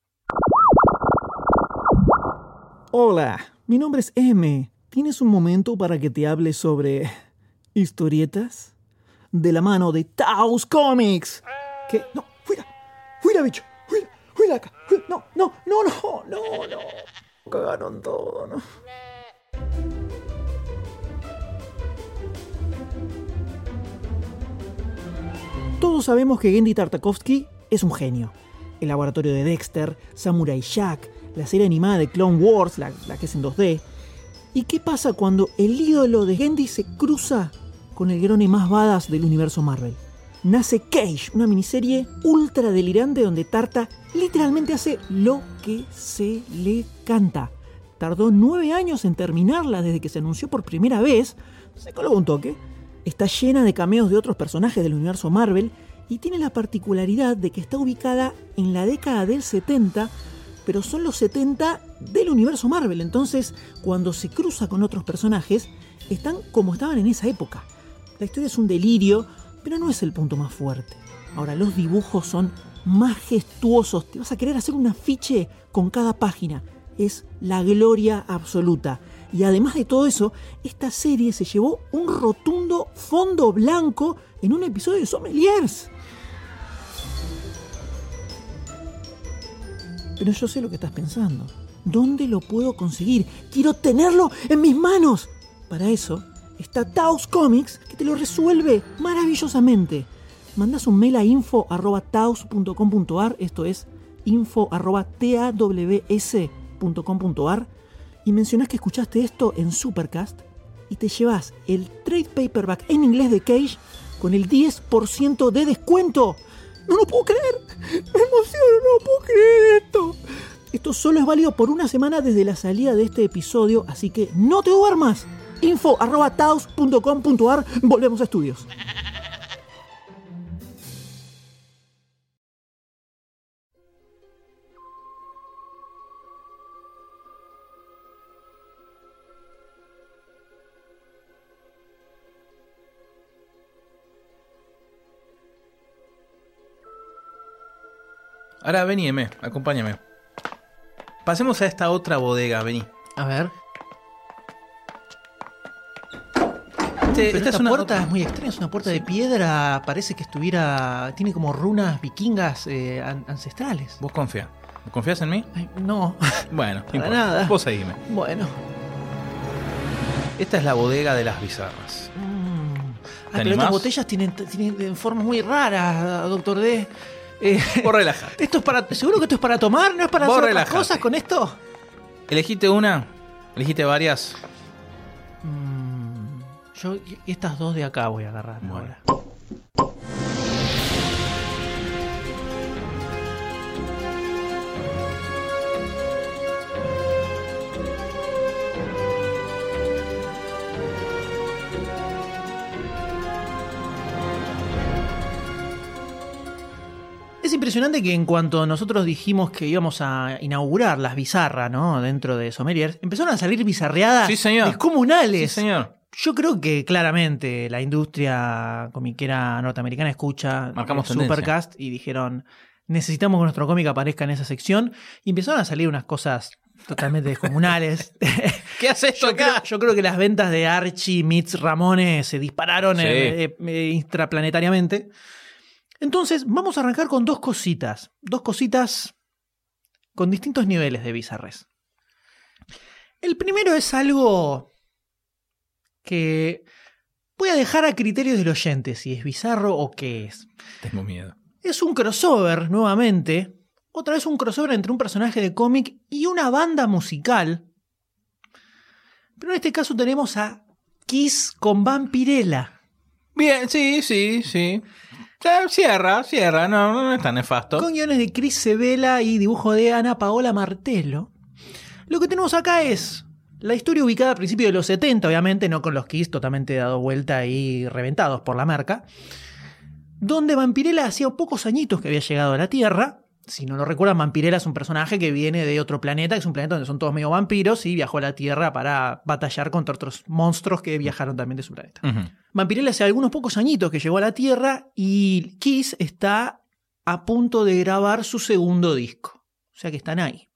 Hola, mi nombre es M. ¿Tienes un momento para que te hable sobre historietas? De la mano de Taos Comics. Que no, fuera, fuera bicho, fuera, fuera acá. fuera. No, no, no, no, no, no. Cagaron todo, ¿no? Todos sabemos que Gendy Tartakovsky es un genio. El laboratorio de Dexter, Samurai Jack, la serie animada de Clone Wars, la, que es en 2D. ¿Y qué pasa cuando el ídolo de Gendy se cruza con el grone más badass del universo Marvel? Nace Cage, una miniserie ultra delirante donde Tarta literalmente hace lo que se le canta. Tardó nueve años en terminarla desde que se anunció por primera vez. Se colgó un toque. Está llena de cameos de otros personajes del universo Marvel y tiene la particularidad de que está ubicada en la década del 70, pero son los 70 del universo Marvel. Entonces, cuando se cruza con otros personajes, están como estaban en esa época. La historia es un delirio, pero no es el punto más fuerte. Ahora, los dibujos son majestuosos. Te vas a querer hacer un afiche con cada página. Es la gloria absoluta. Y además de todo eso, esta serie se llevó un rotundo fondo blanco en un episodio de Sommeliers. Pero yo sé lo que estás pensando. ¿Dónde lo puedo conseguir? Quiero tenerlo en mis manos. Para eso está Taos Comics que te lo resuelve maravillosamente. Mandas un mail a info.taos.com.ar, esto es info.taws.com.ar y mencionás que escuchaste esto en Supercast y te llevas el trade paperback en inglés de Cage con el 10% de descuento. No lo puedo creer. Me emociono, no puedo creer esto. Esto solo es válido por una semana desde la salida de este episodio, así que no te duermas. info.taos.com.ar Volvemos a estudios. Ahora vení, M, acompáñame. Pasemos a esta otra bodega, vení. A ver. Este- Pero esta esta es una puerta es muy extraña, es una puerta de piedra, parece que estuviera. tiene como runas vikingas eh, an- ancestrales. Vos confía. ¿Confías en mí? Ay, no, Bueno, no Para nada. Vos seguime. bueno. Esta es la bodega de las bizarras. Mm. Ah, pero estas botellas tienen, tienen formas muy raras, doctor D. Eh, Vos relajate. esto es para. ¿Seguro que esto es para tomar? ¿No es para Vos hacer otras cosas con esto? Elegiste una, elegiste varias. Mm, yo estas dos de acá voy a agarrar Bueno. ahora. Es impresionante que en cuanto nosotros dijimos que íbamos a inaugurar las bizarras, ¿no? Dentro de Sommeliers, empezaron a salir bizarreadas Sí, señor. descomunales. Sí, señor. Yo creo que claramente la industria comiquera norteamericana escucha Marcamos el. Supercast y dijeron, necesitamos que nuestro cómic aparezca en esa sección. Y empezaron a salir unas cosas totalmente descomunales. ¿Qué hace esto yo, creo, acá? yo creo que las ventas de Archie Meets Ramones se dispararon Sí. eh, eh, intraplanetariamente. Entonces, vamos a arrancar con dos cositas. Dos cositas con distintos niveles de bizarres. El primero es algo que voy a dejar a criterio del oyente si es bizarro o qué es. Tengo miedo. Es un crossover, nuevamente. Otra vez un crossover entre un personaje de cómic y una banda musical. Pero en este caso tenemos a Kiss con Vampirella. Bien, sí, sí, sí. Cierra, cierra, no, no es tan nefasto. Con guiones de Chris Sevela y dibujo de Ana Paola Martello. Lo que tenemos acá es la historia ubicada a principios de los 70, obviamente, no con los Kiss totalmente dado vuelta y reventados por la marca. donde Vampirella hacía pocos añitos que había llegado a la Tierra. Si no lo recuerdan, Vampirella es un personaje que viene de otro planeta, que es un planeta donde son todos medio vampiros, y viajó a la Tierra para batallar contra otros monstruos que viajaron también de su planeta. Ujú. Vampirella hace algunos pocos añitos que llegó a la Tierra y Kiss está a punto de grabar su segundo disco. O sea que están ahí.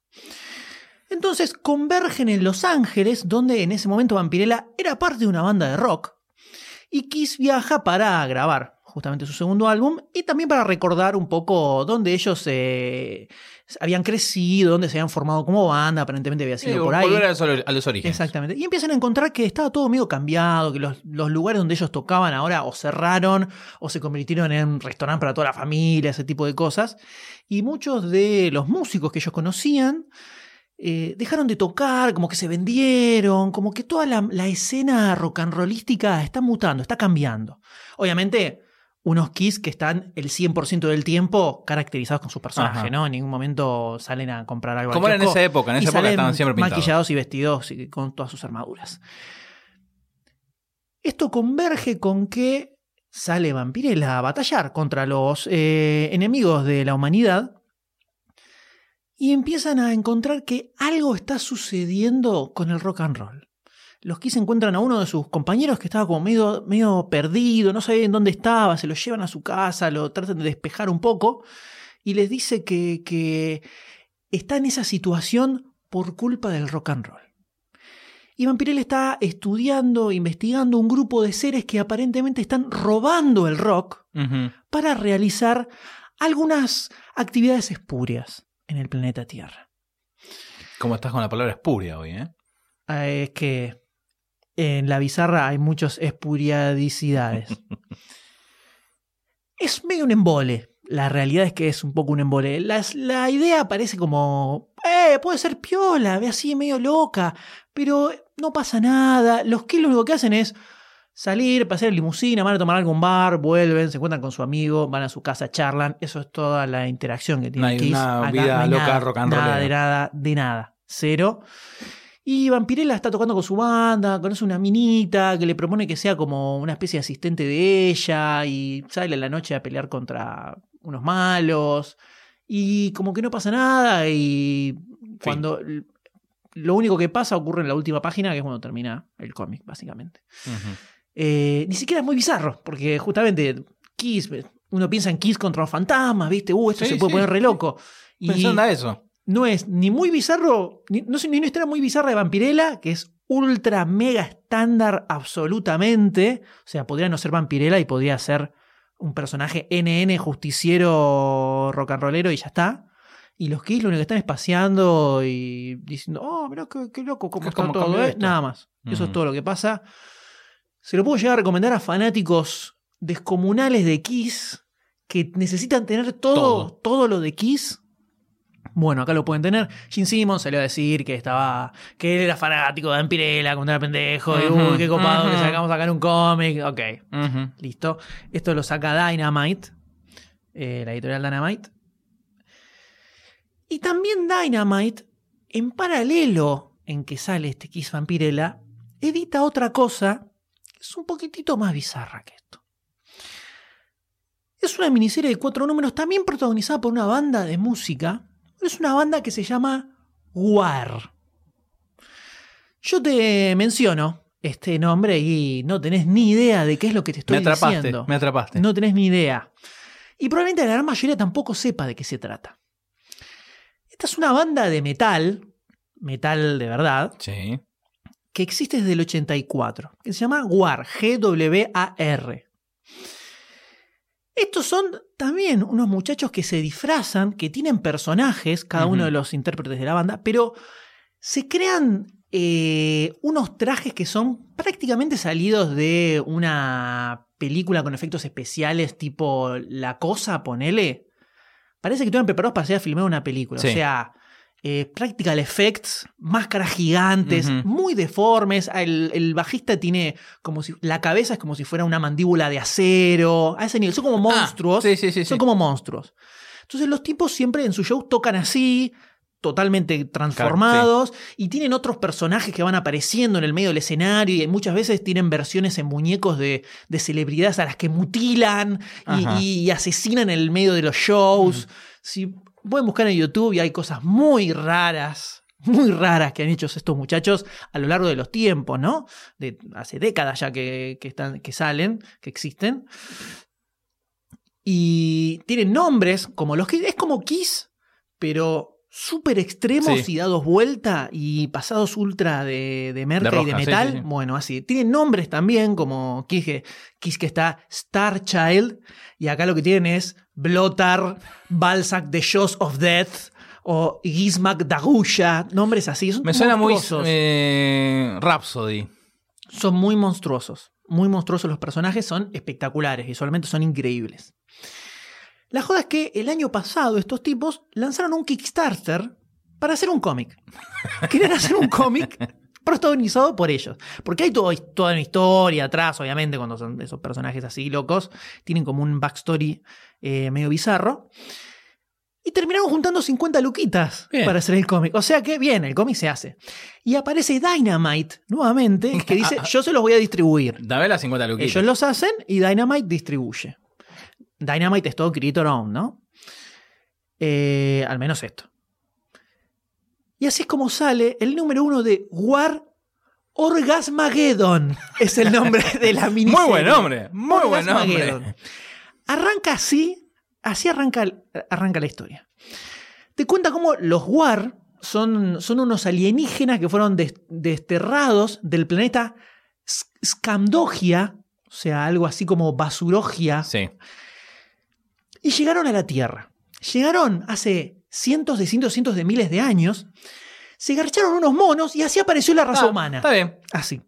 Entonces convergen en Los Ángeles, donde en ese momento Vampirella era parte de una banda de rock. Y Kiss viaja para grabar justamente su segundo álbum y también para recordar un poco dónde ellos eh, habían crecido, dónde se habían formado como banda, aparentemente había sido por ahí. volver a los, a los orígenes. Exactamente. Y empiezan a encontrar que estaba todo medio cambiado, que los, los lugares donde ellos tocaban ahora o cerraron o se convirtieron en un restaurante para toda la familia, ese tipo de cosas. Y muchos de los músicos que ellos conocían eh, dejaron de tocar, como que se vendieron, como que toda la, la escena rock and rollística está mutando, está cambiando. Obviamente, unos Kiss que están el 100% del tiempo caracterizados con su personaje, Ajá. ¿no? En ningún momento salen a comprar algo. al Como era en esa época, en esa época estaban siempre pintados. maquillados y vestidos y con todas sus armaduras. Esto converge con que sale Vampirella a batallar contra los eh, enemigos de la humanidad y empiezan a encontrar que algo está sucediendo con el rock and roll. Los Kiss encuentran a uno de sus compañeros que estaba como medio, medio perdido, no sabían dónde estaba, se lo llevan a su casa, lo tratan de despejar un poco y les dice que, que está en esa situación por culpa del rock and roll. Y Vampirella está estudiando, investigando un grupo de seres que aparentemente están robando el rock para realizar algunas actividades espurias en el planeta Tierra. Como estás con la palabra espuria hoy, ¿eh? Ah, Es que en la bizarra hay muchas espuriadicidades. es medio un embole. La realidad es que es un poco un embole. Las- la idea parece como, eh, puede ser piola, ve así medio loca, pero no pasa nada. Los que lo único que hacen es salir, pasar en limusina, van a tomar un bar, vuelven, se encuentran con su amigo, van a su casa, charlan. Eso es toda la interacción que tiene No hay Kiss. una Acá vida no hay loca nada, rock and Nada rollera. de nada, de nada. Cero. Y Vampirella está tocando con su banda, conoce una minita que le propone que sea como una especie de asistente de ella y sale en la noche a pelear contra unos malos y como que no pasa nada y cuando lo único que pasa ocurre en la última página que es cuando termina el cómic básicamente. Eh, ni siquiera es muy bizarro porque justamente Kiss, uno piensa en Kiss contra los fantasmas, ¿viste? Uh, esto Sí, se puede sí. poner re loco. Y Pensá, anda eso. No es ni muy bizarro, ni, no es ni una historia muy bizarra de Vampirella, que es ultra mega estándar absolutamente. O sea, podría no ser Vampirella y podría ser un personaje NN justiciero rock and rollero y ya está. Y los Kiss lo único que están es paseando y diciendo, oh, mirá qué, qué loco cómo ¿Cómo está todo, ¿eh?". esto? Nada más. Eso es Ujú. todo lo que pasa. Se lo puedo llegar a recomendar a fanáticos descomunales de Kiss que necesitan tener todo, Todo. todo lo de Kiss. Bueno, acá lo pueden tener. Gene Simmons salió a decir que estaba. que él era fanático de Vampirella cuando era pendejo. Y uy, qué copado que sacamos a sacar un cómic. Ok, listo. Esto lo saca Dynamite. eh, la editorial Dynamite. Y también Dynamite, en paralelo en que sale este Kiss Vampirella, edita otra cosa que es un poquitito más bizarra que esto. Es una miniserie de cuatro números, también protagonizada por una banda de música. Es una banda que se llama War. Yo te menciono este nombre y no tenés ni idea de qué es lo que te estoy Me atrapaste, diciendo. me atrapaste. No tenés ni idea. Y probablemente la gran mayoría tampoco sepa de qué se trata. Esta es una banda de metal, metal de verdad, Sí. que existe desde el 84, que se llama GWAR, G-W-A-R. Estos son también unos muchachos que se disfrazan, que tienen personajes, cada uno de los intérpretes de la banda, pero se crean eh, unos trajes que son prácticamente salidos de una película con efectos especiales tipo La Cosa, ponele. Parece que estuvieron preparados para hacer filmar una película. Sí. O sea, eh, practical effects, máscaras gigantes, muy deformes. Ah, El, el bajista tiene como si. La cabeza es como si fuera una mandíbula de acero. A ese nivel. Son como Ah, monstruos. sí, sí, sí, Son como monstruos. Entonces los tipos siempre en su show tocan así. totalmente transformados y tienen otros personajes que van apareciendo en el medio del escenario y muchas veces tienen versiones en muñecos de, de celebridades a las que mutilan y asesinan en el medio de los shows. Si pueden buscar en YouTube y hay cosas muy raras, muy raras que han hecho estos muchachos a lo largo de los tiempos, ¿no? De hace décadas ya que, están, que salen, que existen. Y tienen nombres como los que. Es como Kiss, pero súper extremos Sí. y dados vuelta y pasados ultra de, de merca De y de metal. sí, sí. Bueno, así. Tienen nombres también, como Kiss que está Star Child. Y acá lo que tienen es Blotar, Balzac, The Shows of Death. O Gizmak Dagusha, nombres así. Son Me suena muy eh, Rhapsody. Son muy monstruosos. Muy monstruosos los personajes, son espectaculares, visualmente son increíbles. La joda es que el año pasado estos tipos lanzaron un Kickstarter para hacer un cómic. Querían hacer un cómic protagonizado por ellos. Porque hay todo, toda una historia atrás, obviamente, cuando son esos personajes así locos. Tienen como un backstory eh, medio bizarro. Y terminaron juntando 50 luquitas Bien. para hacer el cómic. O sea que, bien, el cómic se hace. Y aparece Dynamite nuevamente, que dice, yo se los voy a distribuir. Dame las 50 luquitas. Ellos los hacen y Dynamite distribuye. Dynamite es todo creator owned, ¿no? Eh, al menos esto. Y así es como sale el número uno de War Orgasmageddon. Es el nombre de la miniserie. Muy buen nombre, muy buen nombre. Arranca así, así arranca, arranca la historia. Te cuenta cómo los War son, son unos alienígenas que fueron des- desterrados del planeta S- Scamdogia, o sea, algo así como Basurogia, Sí. Y llegaron a la Tierra. Llegaron hace cientos de cientos, cientos de miles de años, se garcharon unos monos y así apareció la raza Ah, humana. Está bien. Así.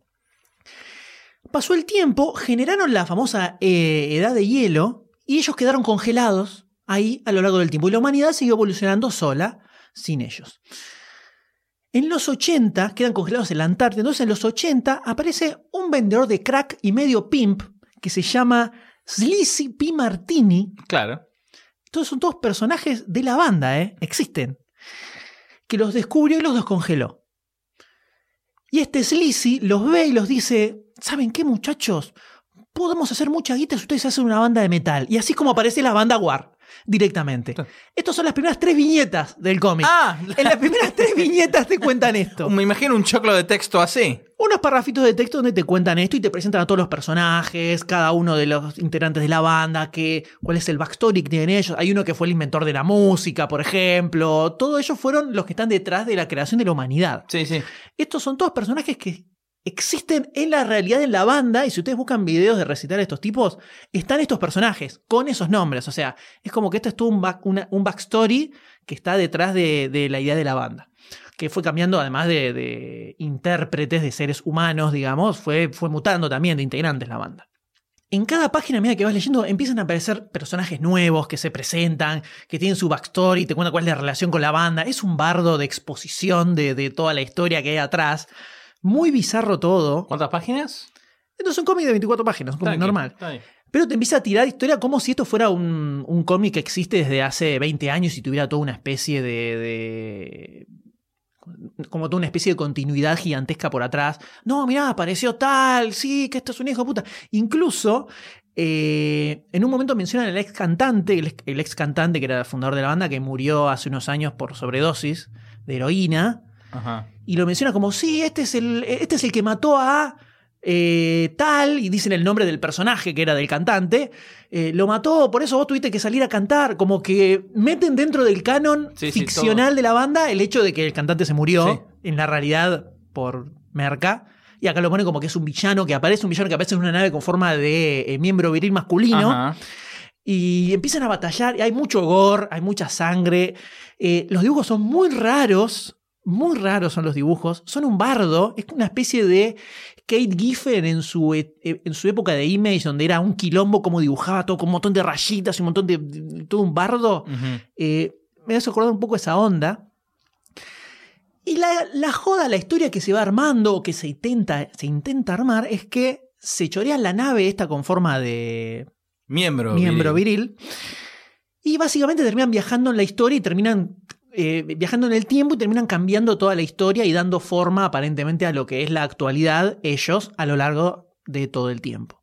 Pasó el tiempo, generaron la famosa eh, edad de hielo y ellos quedaron congelados ahí a lo largo del tiempo. Y la humanidad siguió evolucionando sola, sin ellos. En los 80, quedan congelados en la Antártida, entonces en los 80 aparece un vendedor de crack y medio pimp que se llama Slizzy P. Martini, Claro. Todos son todos personajes de la banda, ¿eh? Existen. Que los descubrió y los descongeló. Y este Slizzy los ve y los dice: ¿Saben qué, muchachos? Podemos hacer mucha guita si ustedes hacen una banda de metal. Y así es como aparece la banda War directamente. Estas son las primeras tres viñetas del cómic. Ah, En las primeras tres viñetas te cuentan esto. me imagino un choclo de texto así. Unos parrafitos de texto donde te cuentan esto y te presentan a todos los personajes, cada uno de los integrantes de la banda, que, cuál es el backstory que tienen ellos. Hay uno que fue el inventor de la música, por ejemplo. Todos ellos fueron los que están detrás de la creación de la humanidad. Sí, sí. Estos son todos personajes que existen en la realidad en la banda y si ustedes buscan videos de recitar estos tipos, están estos personajes con esos nombres. O sea, es como que esto es todo un, back- backstory que está detrás de, la idea de la banda. Que fue cambiando además de, de intérpretes, de seres humanos, digamos, fue, fue mutando también de integrantes la banda. En cada página, a que vas leyendo, empiezan a aparecer personajes nuevos que se presentan, que tienen su backstory, te cuentan cuál es la relación con la banda. Es un bardo de exposición de, de toda la historia que hay atrás. Muy bizarro todo. ¿Cuántas páginas? Esto es un cómic de 24 páginas, un cómic normal. está. Pero te empieza a tirar historia como si esto fuera un, un cómic que existe desde hace 20 años y tuviera toda una especie de, de- como toda una especie de continuidad gigantesca por atrás. No, mirá, apareció tal, sí, que esto es un hijo de puta. Incluso, eh, en un momento mencionan al ex cantante, el, ex- el ex cantante que era el fundador de la banda, que murió hace unos años por sobredosis de heroína Ajá. Y lo menciona como, sí, este es el, este es el que mató a eh, tal, y dicen el nombre del personaje que era del cantante, eh, lo mató, por eso vos tuviste que salir a cantar, como que meten dentro del canon Sí, sí, ficcional de la banda el hecho de que el cantante se murió, Sí. en la realidad por merca. Y acá lo pone como que es un villano que aparece, un villano que aparece en una nave con forma de eh, miembro viril masculino. Ajá. Y empiezan a batallar, y hay mucho gore, hay mucha sangre. Los dibujos son muy raros, muy raros son los dibujos. Son un bardo, es una especie de Kate Giffen en su, e- en su época de Image, donde era un quilombo como dibujaba todo con un montón de rayitas y un montón de. de- todo un bardo. Eh, me hace acordar un poco esa onda. Y la, la joda, la historia que se va armando, o que se intenta, se intenta armar, es que se chorean la nave esta con forma de, Miembro. miembro viril. Y básicamente terminan viajando en la historia y terminan eh, viajando en el tiempo y terminan cambiando toda la historia y dando forma aparentemente a lo que es la actualidad ellos a lo largo de todo el tiempo.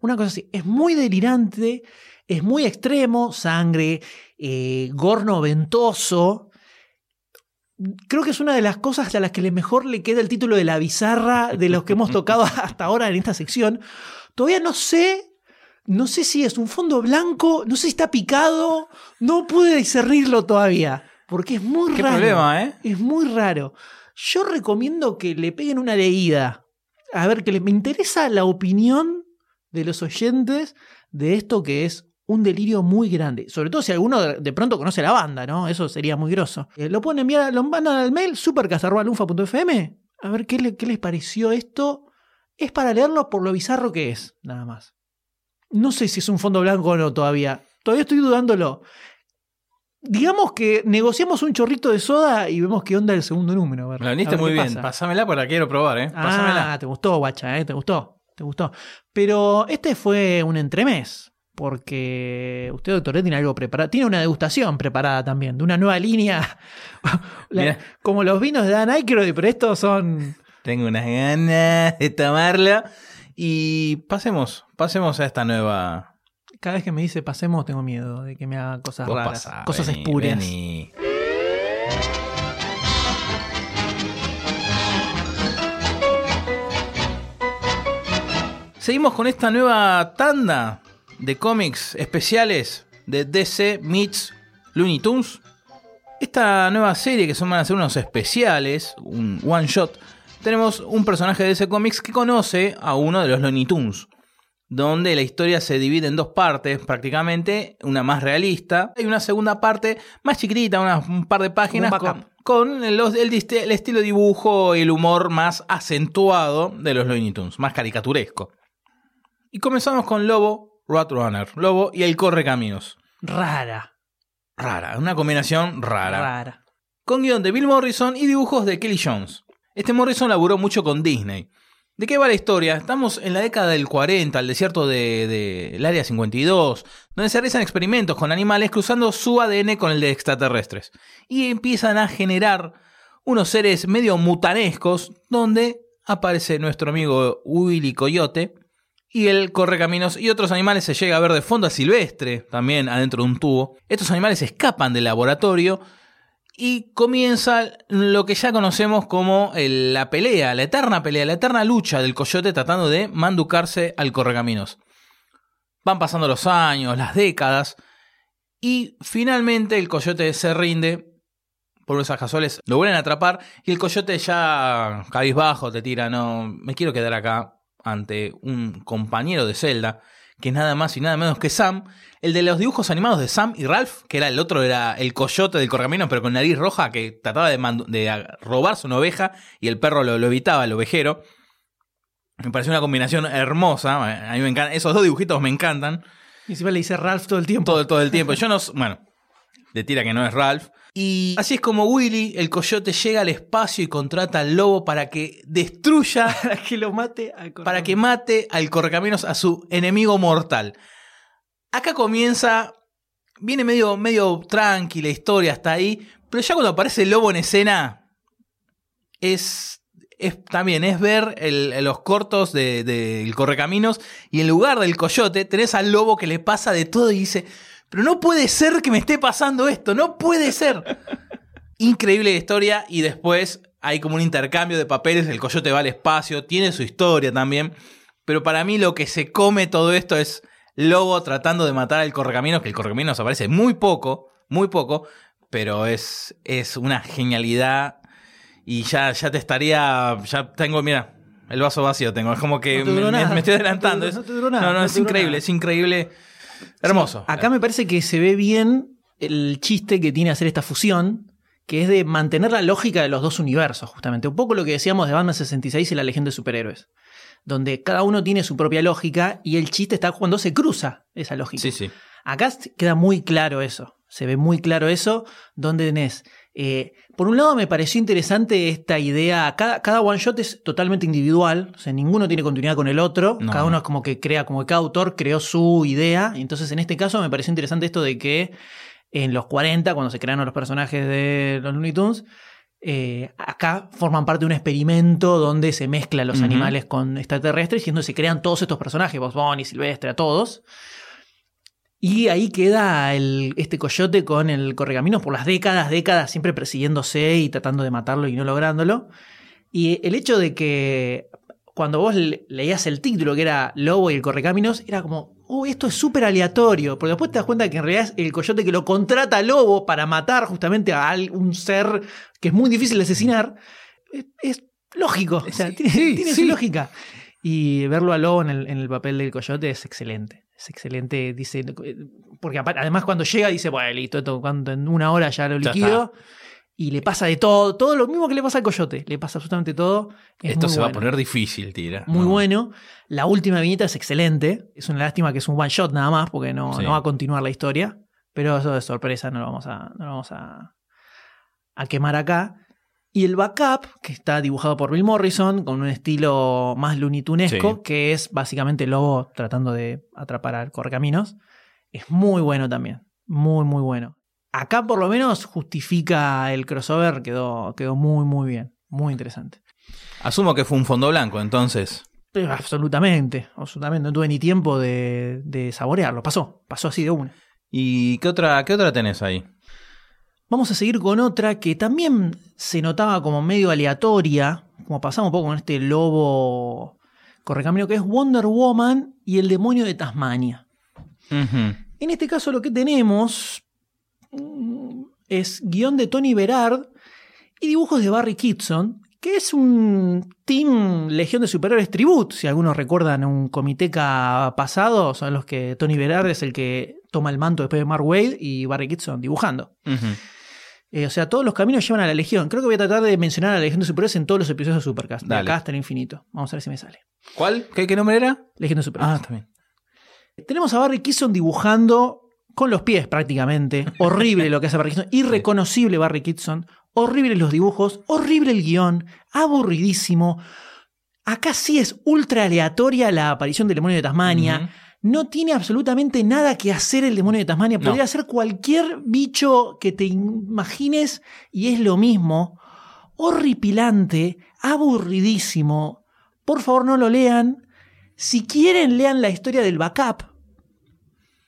Una cosa así, es muy delirante, es muy extremo, sangre, eh, gorno ventoso. Creo que es una de las cosas a las que le mejor le queda el título de la bizarra de los que hemos tocado hasta ahora en esta sección. Todavía no sé, no sé si es un fondo blanco, no sé si está picado, no pude discernirlo todavía, porque es muy Qué raro. problema, ¿eh? Es muy raro. Yo recomiendo que le peguen una leída. A ver, que les, me interesa la opinión de los oyentes de esto que es un delirio muy grande. Sobre todo si alguno de, pronto conoce la banda, ¿no? Eso sería muy groso. Eh, lo pueden enviar, lo mandan al mail supercast.lunfa.fm. A ver qué, le- qué les pareció esto. Es para leerlo por lo bizarro que es, nada más. No sé si es un fondo blanco o no todavía. Todavía estoy dudándolo. Digamos que negociamos un chorrito de soda y vemos qué onda el segundo número. la ver muy bien. pasa. Pásamela la quiero probar, ¿eh? Pásamela. Ah, te gustó, guacha, ¿eh? Te gustó. Te gustó. Pero este fue un entremés. Porque usted, doctor, tiene algo preparado. Tiene una degustación preparada también, de una nueva línea. La- como los vinos de Dan Aykroyd, pero estos son. Tengo unas ganas de tomarla. Y pasemos, pasemos a esta nueva. Cada vez que me dice pasemos, tengo miedo de que me haga cosas Vos raras. pasá, cosas vení, espurias. vení. Seguimos con esta nueva tanda de cómics especiales de DC Meets Looney Tunes. Esta nueva serie que son van a ser unos especiales, un one shot, tenemos un personaje de DC Comics que conoce a uno de los Looney Tunes donde la historia se divide en dos partes prácticamente, una más realista y una segunda parte más chiquitita, unas- un par de páginas con, con los- el, el estilo de dibujo y el humor más acentuado de los Looney Tunes, más caricaturesco. Y comenzamos con Lobo, Roadrunner, Lobo y el Correcaminos. Rara. Rara, una combinación rara. Rara. Con guion de Bill Morrison y dibujos de Kelly Jones. Este Morrison laburó mucho con Disney. ¿De qué va la historia? Estamos en la década del 40, el desierto del de, del Área 52, donde se realizan experimentos con animales cruzando su ADN con el de extraterrestres. Y empiezan a generar unos seres medio mutanescos, donde aparece nuestro amigo Willy Coyote y el correcaminos y otros animales se llega a ver de fondo a silvestre, también adentro de un tubo. Estos animales escapan del laboratorio y comienza lo que ya conocemos como la pelea, la eterna pelea, la eterna lucha del coyote tratando de manducarse al correcaminos. Van pasando los años, las décadas, y finalmente el coyote se rinde. Por esas casuales lo vuelven a atrapar y el coyote ya cabizbajo te tira, no, me quiero quedar acá ante un compañero de celda que es nada más y nada menos que Sam, el de los dibujos animados de Sam y Ralph, que era el otro, era el coyote del correcaminos, pero con nariz roja, que trataba de, de robarse una oveja y el perro lo, lo evitaba, el ovejero. Me pareció una combinación hermosa. A mí me encanta, esos dos dibujitos me encantan Y encima le dice Ralph todo el tiempo. todo, todo el tiempo. Yo no. Bueno, de tira que no es Ralph. Y así es como Willy, el coyote, llega al espacio y contrata al lobo para que destruya Para que lo mate al para que mate al correcaminos a su enemigo mortal. Acá comienza, viene medio, medio tranquila historia hasta ahí, pero ya cuando aparece el lobo en escena, es, es también, es ver el- los cortos del de, del correcaminos y en lugar del coyote tenés al lobo que le pasa de todo y dice, pero no puede ser que me esté pasando esto, no puede ser. Increíble historia y después hay como un intercambio de papeles, el coyote va al espacio, tiene su historia también, pero para mí lo que se come todo esto es Lobo tratando de matar al correcaminos, que el correcaminos aparece muy poco, muy poco, pero es, es una genialidad y ya, ya te estaría, ya tengo, mira, el vaso vacío tengo, es como que No me, estoy No te adelantando. no te duró nada, no, no, es increíble, nada. es increíble, hermoso. Acá me parece que se ve bien el chiste que tiene hacer esta fusión, que es de mantener la lógica de los dos universos, justamente. Un poco lo que decíamos de Batman 66 y la Legión de Superhéroes, donde cada uno tiene su propia lógica y el chiste está cuando se cruza esa lógica. Sí, sí. Acá queda muy claro eso. Se ve muy claro eso, donde tenés. Eh, por un lado, me pareció interesante esta idea. Cada, cada one shot es totalmente individual. O sea, ninguno tiene continuidad con el otro. No. Cada uno es como que crea, como que cada autor creó su idea. Y entonces, en este caso, me pareció interesante esto de que en los 40, cuando se crearon los personajes de los Looney Tunes. eh, acá forman parte de un experimento donde se mezclan los animales con extraterrestres y es donde se crean todos estos personajes, Box Bunny, Silvestre, a todos. Y ahí queda el, este coyote con el correcaminos por las décadas, décadas, siempre persiguiéndose y tratando de matarlo y no lográndolo. Y el hecho de que cuando vos le- leías el título, que era Lobo y el Correcaminos, era como, oh, esto es súper aleatorio. Porque después te das cuenta que en realidad es el coyote que lo contrata a Lobo para matar justamente a un ser que es muy difícil de asesinar. Es, es lógico, o sea, Sí, tiene, sí, tiene sí. su lógica. Y verlo a Lobo en el, en el papel del coyote es excelente. Es excelente, dice. Porque apa- además cuando llega dice, bueno, listo, esto cuando en una hora ya lo Ya liquido. Y le pasa de todo, todo lo mismo que le pasa al coyote. Le pasa absolutamente todo. Es Esto se va a poner difícil, tira. Muy No. bueno. La última viñeta es excelente. Es una lástima que es un one shot nada más, porque no, Sí. no va a continuar la historia. Pero eso de sorpresa no lo vamos a, no lo vamos a, a quemar acá. Y el backup, que está dibujado por Bill Morrison, con un estilo más Looney Tunesco, Sí. que es básicamente el lobo tratando de atrapar al correcaminos, es muy bueno también. Muy, muy bueno. Acá por lo menos justifica el crossover, quedó, quedó muy, muy bien. Muy interesante. Asumo que fue un fondo blanco, entonces. Pero absolutamente, absolutamente. No tuve ni tiempo de, de saborearlo. Pasó, pasó así de una. ¿Y qué otra, qué otra tenés ahí? Vamos a seguir con otra que también se notaba como medio aleatoria, como pasamos un poco con este lobo correcamino, que es Wonder Woman y el demonio de Tasmania. En este caso lo que tenemos mm, es guion de Tony Berard y dibujos de Barry Kitson, que es un team Legión de Superhéroes Tribute. Si algunos recuerdan un comiteca pasado, son los que Tony Berard es el que toma el manto después de Mark Wade y Barry Kitson dibujando. Eh, o sea, todos los caminos llevan a la Legión. Creo que voy a tratar de mencionar a la Legión de Superhéroes en todos los episodios de Supercast. De Dale. acá hasta el infinito. Vamos a ver si me sale. ¿Cuál? ¿Qué, qué nombre era? Legión de Superhéroes. Ah, también. Tenemos a Barry Kitson dibujando con los pies prácticamente. Horrible lo que hace Barry Kitson. Irreconocible Barry Kitson. Horribles los dibujos. Horrible el guion. Aburridísimo. Acá sí es ultra aleatoria la aparición del demonio de Tasmania. Ujú. No tiene absolutamente nada que hacer el demonio de Tasmania. No. Podría ser cualquier bicho que te imagines y es lo mismo. Horripilante, aburridísimo. Por favor, no lo lean. Si quieren, lean la historia del backup.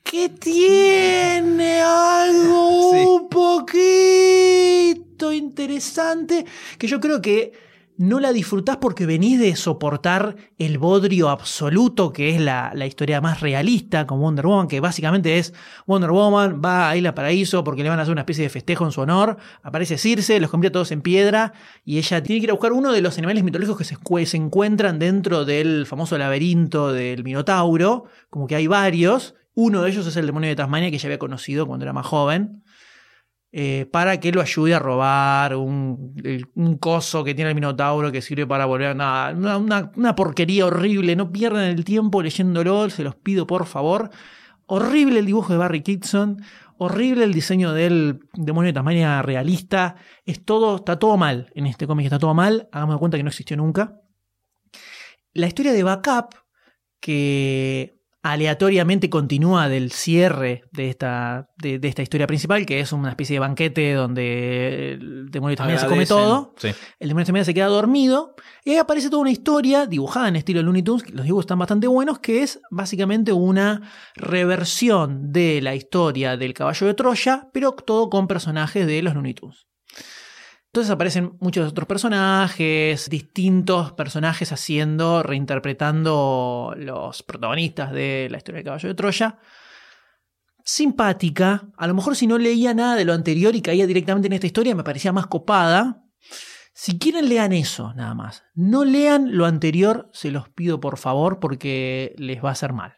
Que tiene algo Sí. un poquito interesante. Que yo creo que no la disfrutás porque venís de soportar el bodrio absoluto, que es la, la historia más realista con Wonder Woman, que básicamente es Wonder Woman va a Isla Paraíso porque le van a hacer una especie de festejo en su honor, aparece Circe, los convierte a todos en piedra y ella tiene que ir a buscar uno de los animales mitológicos que se, se encuentran dentro del famoso laberinto del Minotauro, como que hay varios, uno de ellos es el demonio de Tasmania que ella había conocido cuando era más joven eh, para que lo ayude a robar un, un coso que tiene el Minotauro que sirve para volver a nada. Una, una- porquería horrible. No pierdan el tiempo leyéndolo, se los pido por favor. Horrible el dibujo de Barry Kitson. Horrible el diseño del demonio de Tasmania realista. Es todo, está todo mal en este cómic, está todo mal. Hagamos cuenta que no existió nunca. La historia de Backup, que aleatoriamente continúa del cierre de esta, de, de esta historia principal, que es una especie de banquete donde el demonio también se come todo. Sí. El demonio también se queda dormido. Y ahí aparece toda una historia dibujada en estilo Looney Tunes, los dibujos están bastante buenos, que es básicamente una reversión de la historia del caballo de Troya, pero todo con personajes de los Looney Tunes. Entonces aparecen muchos otros personajes, distintos personajes haciendo, reinterpretando los protagonistas de la historia del caballo de Troya. Simpática, a lo mejor si no leía nada de lo anterior y caía directamente en esta historia me parecía más copada. Si quieren lean eso, nada más. No lean lo anterior, se los pido por favor, porque les va a hacer mal.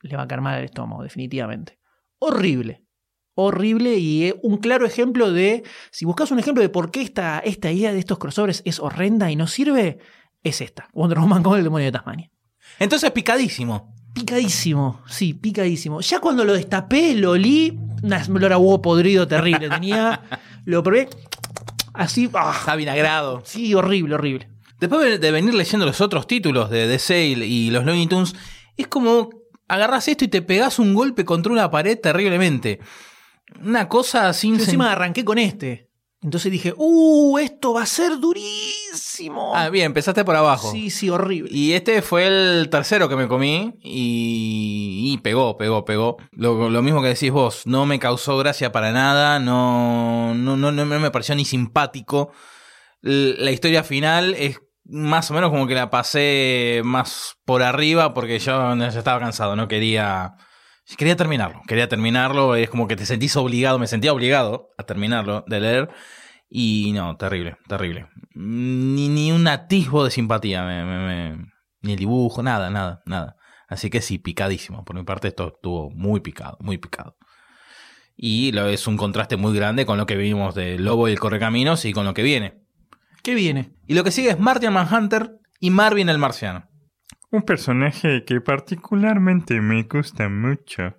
Les va a caer mal el estómago, definitivamente. Horrible horrible y un claro ejemplo de, si buscas un ejemplo de por qué esta, esta idea de estos crossovers es horrenda y no sirve, es esta, Wonder Woman con el demonio de Tasmania. Entonces picadísimo. Picadísimo, sí, picadísimo. Ya cuando lo destapé, lo olí, una olor a huevo podrido terrible. Tenía, lo probé así, ah, Está vinagrado. sí, horrible, horrible. Después de venir leyendo los otros títulos de The Sale y los Looney Tunes, es como agarras esto y te pegas un golpe contra una pared terriblemente. Una cosa sin Yo encima arranqué con este. Entonces dije, ¡uh! Esto va a ser durísimo. Ah, bien, empezaste por abajo. Sí, sí, horrible. Y este fue el tercero que me comí y, y pegó, pegó, pegó. Lo, lo mismo que decís vos, no me causó gracia para nada, no, no, no, no me pareció ni simpático. La historia final es más o menos como que la pasé más por arriba porque yo ya estaba cansado, no quería... Quería terminarlo, quería terminarlo, es como que te sentís obligado, me sentía obligado a terminarlo de leer y no, terrible, terrible. Ni, ni un atisbo de simpatía, me- ni el dibujo, nada, nada, nada. Así que sí, picadísimo. Por mi parte esto estuvo muy picado, muy picado. Y lo, es un contraste muy grande con lo que vimos de Lobo y el Correcaminos y con lo que viene. ¿Qué viene? Y lo que sigue es Martian Manhunter y Marvin el Marciano. Un personaje que particularmente me gusta mucho.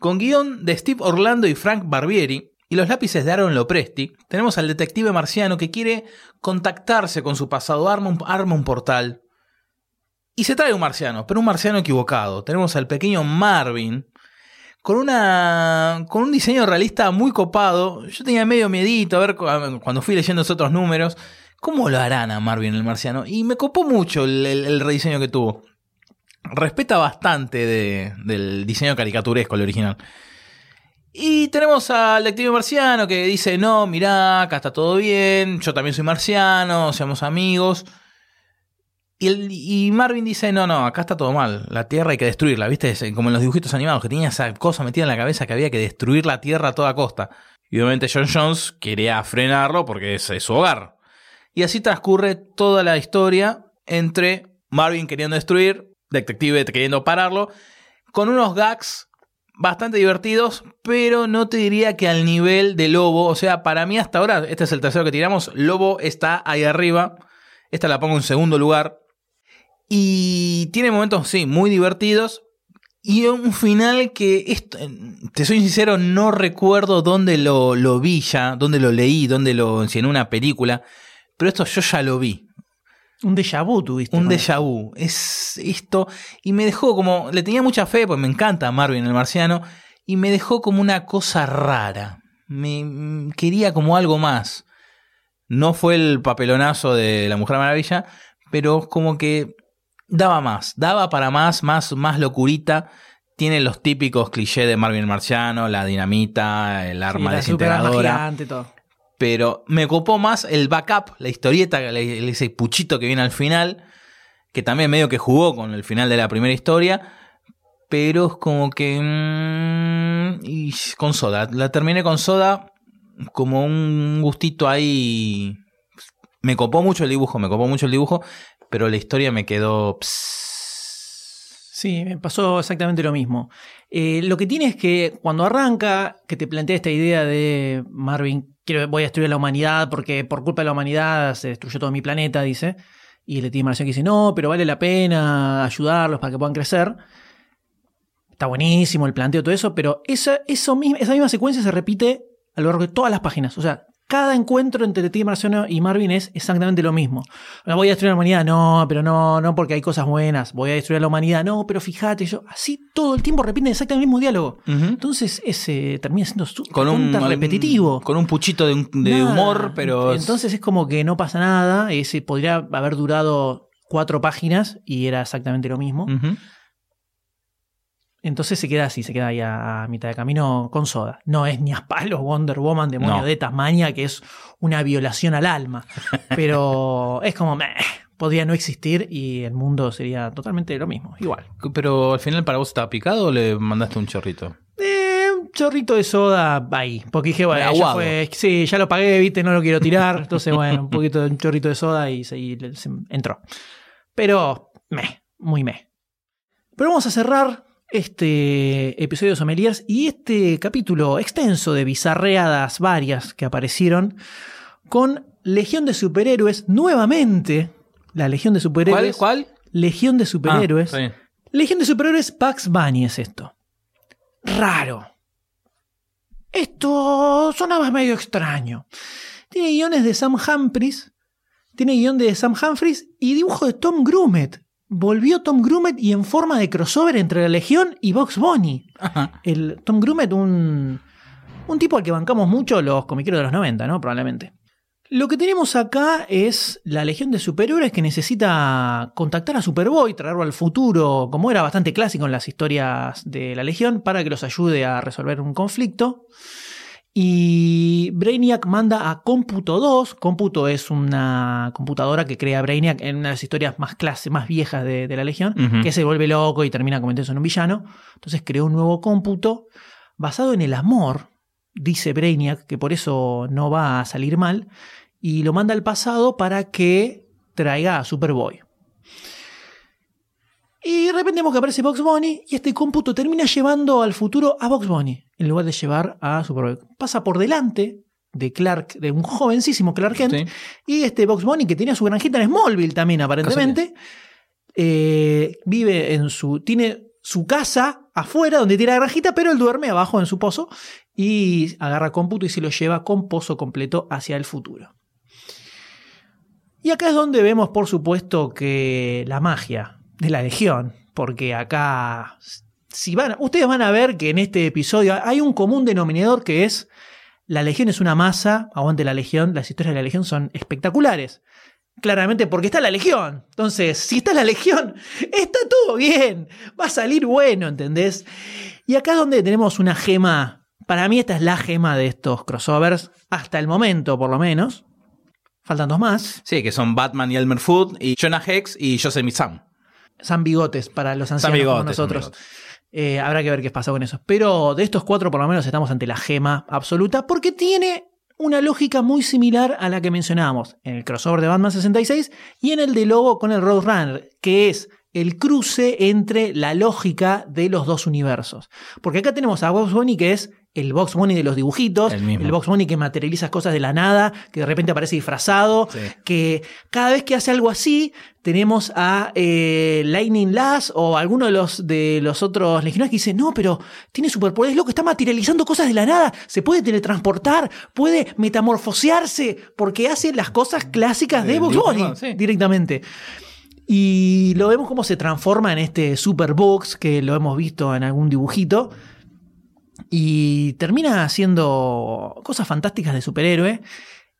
Con guion de Steve Orlando y Frank Barbieri y los lápices de Aaron Lopresti, tenemos al detective marciano que quiere contactarse con su pasado, arma un, arma un portal y se trae un marciano, pero un marciano equivocado. Tenemos al pequeño Marvin con una con un diseño realista muy copado. Yo tenía medio miedito a ver cuando fui leyendo esos otros números cómo lo harán a Marvin el marciano y me copó mucho el, rediseño que tuvo. Respeta bastante de- del diseño caricaturesco, el original. Y tenemos al detective marciano que dice, no, mirá, acá está todo bien, yo también soy marciano, seamos amigos. Y, Marvin dice, no, no, acá está todo mal, la Tierra hay que destruirla, ¿viste? Como en los dibujitos animados, que tenía esa cosa metida en la cabeza que había que destruir la Tierra a toda costa. Y obviamente John Jones quería frenarlo porque es, es su hogar. Y así transcurre toda la historia entre Marvin queriendo destruir, Detective queriendo pararlo, con unos gags bastante divertidos, pero no te diría que al nivel de Lobo. O sea, para mí hasta ahora, este es el tercero que tiramos, Lobo está ahí arriba. Esta la pongo en segundo lugar. Y tiene momentos, sí, muy divertidos. Y un final que, te soy sincero, no recuerdo dónde lo, lo vi ya, dónde lo leí, dónde lo, si en una película. Pero esto yo ya lo vi. Un déjà vu tuviste. Un déjà vu. Es esto. Y me dejó como. Le tenía mucha fe, pues me encanta Marvin el marciano. Y me dejó como una cosa rara. Me mm, quería como algo más. No fue el papelonazo de la Mujer Maravilla, pero como que daba más. Daba para más, más, más locurita. Tiene los típicos clichés de Marvin el marciano, la dinamita, el Sí, arma la super arma desintegradora gigante, todo. Pero me copó más el backup, la historieta, ese puchito que viene al final, que también medio que jugó con el final de la primera historia, pero es como que... mm, y con soda, la terminé con soda como un gustito ahí... Me copó mucho el dibujo, me copó mucho el dibujo, pero la historia me quedó... Sí, me pasó exactamente lo mismo. Eh, lo que tiene es que cuando arranca, que te plantea esta idea de Marvin, quiero, voy a destruir a la humanidad porque por culpa de la humanidad se destruyó todo mi planeta, dice. Y el detective marciano que dice, no, pero vale la pena ayudarlos para que puedan crecer. Está buenísimo el planteo, todo eso, pero esa, eso mismo, esa misma secuencia se repite a lo largo de todas las páginas. O sea, cada encuentro entre Detective Marciano y Marvin es exactamente lo mismo. Voy a destruir la humanidad, no, pero no, no porque hay cosas buenas. Voy a destruir la humanidad, no, pero fíjate, yo. Así todo el tiempo repiten exactamente el mismo diálogo. Entonces ese termina siendo Con un, repetitivo. Con un puchito de, un- de Nada. humor, pero... es- Entonces es como que no pasa nada. Ese podría haber durado cuatro páginas y era exactamente lo mismo. Entonces se queda así, se queda ahí a, a mitad de camino con soda. No es ni a palos Wonder Woman, demonio No. de Tasmania, que es una violación al alma. Pero es como, meh, podría no existir y el mundo sería totalmente lo mismo, igual. Pero al final para vos estaba picado o le mandaste un chorrito? Eh, un chorrito de soda ahí. Porque dije, bueno, ya fue, sí, ya lo pagué, viste, no lo quiero tirar. Entonces, bueno, un poquito de un chorrito de soda y se, y se entró. Pero, meh, muy meh. Pero vamos a cerrar este episodio de Sommeliers y este capítulo extenso de bizarreadas varias que aparecieron con Legión de Superhéroes nuevamente. La Legión de ¿Cuál? Superhéroes. ¿Cuál? Legión de Superhéroes. Ah. Legión de Superhéroes Bugs Bunny es esto. Raro. Esto sonaba medio extraño. Tiene guiones de Sam Humphries. Tiene guion de Sam Humphries y dibujo de Tom Grumet. Volvió Tom Grumet y en forma de crossover entre la Legión y Bugs Bunny. Ajá. El Tom Grumet, un, Un tipo al que bancamos mucho los comiqueros de los 90, ¿no? Probablemente. Lo que tenemos acá es la legión de superhéroes que necesita contactar a Superboy, traerlo al futuro, como era bastante clásico en las historias de la legión, para que los ayude a resolver un conflicto. Y Brainiac manda a Cómputo 2. Cómputo es una computadora que crea Brainiac en una de las historias más clase, más viejas de, de la Legión, que se vuelve loco y termina convirtiéndose en un villano. Entonces creó un nuevo cómputo basado en el amor, dice Brainiac, que por eso no va a salir mal, y lo manda al pasado para que traiga a Superboy. Y de repente vemos que aparece Box Bunny y este cómputo termina llevando al futuro a Box Bunny en lugar de llevar a Superboy. Pasa por delante de Clark, de un jovencísimo Clark Kent, Sí. y este Box Bunny que tenía su granjita en Smallville también aparentemente, eh, vive en su, tiene su casa afuera donde tiene la granjita, pero él duerme abajo en su pozo y agarra cómputo y se lo lleva con pozo completo hacia el futuro. Y acá es donde vemos, por supuesto, que la magia de la Legión, porque acá, si van, ustedes van a ver que en este episodio hay un común denominador que es la Legión es una masa, aguante la Legión, las historias de la Legión son espectaculares. Claramente porque está la Legión. Entonces, si está la Legión, está todo bien. Va a salir bueno, ¿entendés? Y acá es donde tenemos una gema. Para mí esta es la gema de estos crossovers, hasta el momento por lo menos. Faltan dos más. Sí, que son Batman y Elmer Fudd, y Jonah Hex y Joseph Sam. San Bigotes para los ancianos como Bigotes, Sam nosotros. Eh, habrá que ver qué pasa con eso. Pero de estos cuatro, por lo menos, estamos ante la gema absoluta, porque tiene una lógica muy similar a la que mencionábamos en el crossover de Batman 66 y en el de Lobo con el Roadrunner, que es el cruce entre la lógica de los dos universos. Porque acá tenemos a Box Bunny, que es el Box Bunny de los dibujitos, El. Box Bunny que materializa cosas de la nada, que de repente aparece disfrazado, Sí. que cada vez que hace algo así, tenemos a eh, Lightning Lass o alguno de los, de los otros legionarios que dice, no, pero tiene superpoderes, loco, está materializando cosas de la nada, se puede teletransportar, puede metamorfosearse, porque hace las cosas clásicas de Box sí. directamente. Y lo vemos cómo se transforma en este Super Box, que lo hemos visto en algún dibujito. Y termina haciendo cosas fantásticas de superhéroe.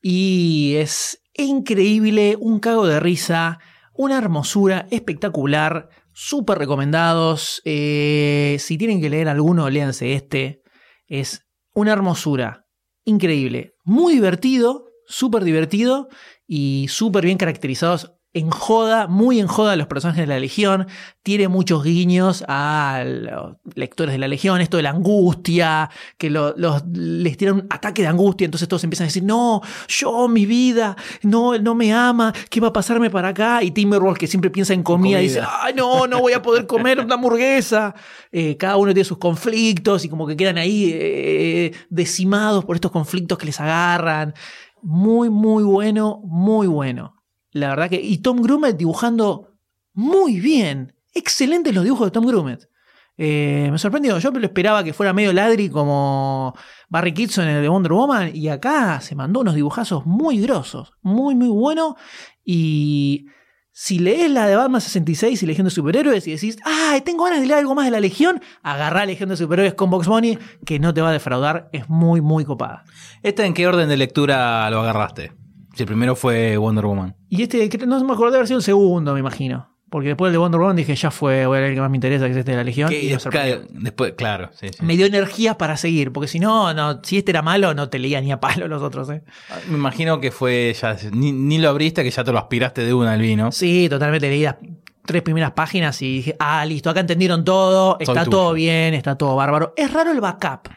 Y es increíble, un cago de risa, una hermosura espectacular, súper recomendados. Eh, si tienen que leer alguno, léanse este. Es una hermosura, increíble, muy divertido, súper divertido y súper bien caracterizados. En joda, muy en joda los personajes de la Legión. Tiene muchos guiños a los lectores de la Legión. Esto de la angustia, que lo- los, les tiran un ataque de angustia. Entonces todos empiezan a decir: No, yo, mi vida, no, él no me ama. ¿Qué va a pasarme para acá? Y Timberwolf, que siempre piensa en comida, Comida. dice: Ay, no, no voy a poder comer una hamburguesa. Eh, cada uno tiene sus conflictos y como que quedan ahí eh, decimados por estos conflictos que les agarran. Muy, muy bueno, muy bueno. La verdad que. Y Tom Grumet dibujando muy bien. Excelentes los dibujos de Tom Grumet. Eh, me sorprendió. Yo lo esperaba que fuera medio ladri como Barry Kitson en el de Wonder Woman. Y acá se mandó unos dibujazos muy grosos. Muy, muy bueno. Y si lees la de Batman 66 y Legión de Superhéroes y decís, ¡ay, tengo ganas de leer algo más de la Legión! Agarrá Legión de Superhéroes con Box Bunny, que no te va a defraudar. Es muy, muy copada. ¿Esta en qué orden de lectura lo agarraste? Si el primero fue Wonder Woman. Y este, no me acuerdo de haber sido el segundo, me imagino. Porque después el de Wonder Woman dije, ya fue, voy a leer el que más me interesa, que es este de la Legión. Y claro, después, claro, sí, sí. Me dio energías para seguir, porque si no, no, si este era malo, no te leía ni a palo los otros. ¿eh? Me imagino que fue ya, ni, ni lo abriste, que ya te lo aspiraste de una al vino. Sí, totalmente leí las tres primeras páginas y dije, ah, listo, acá entendieron todo, está todo bien, está todo bárbaro. Es raro el backup,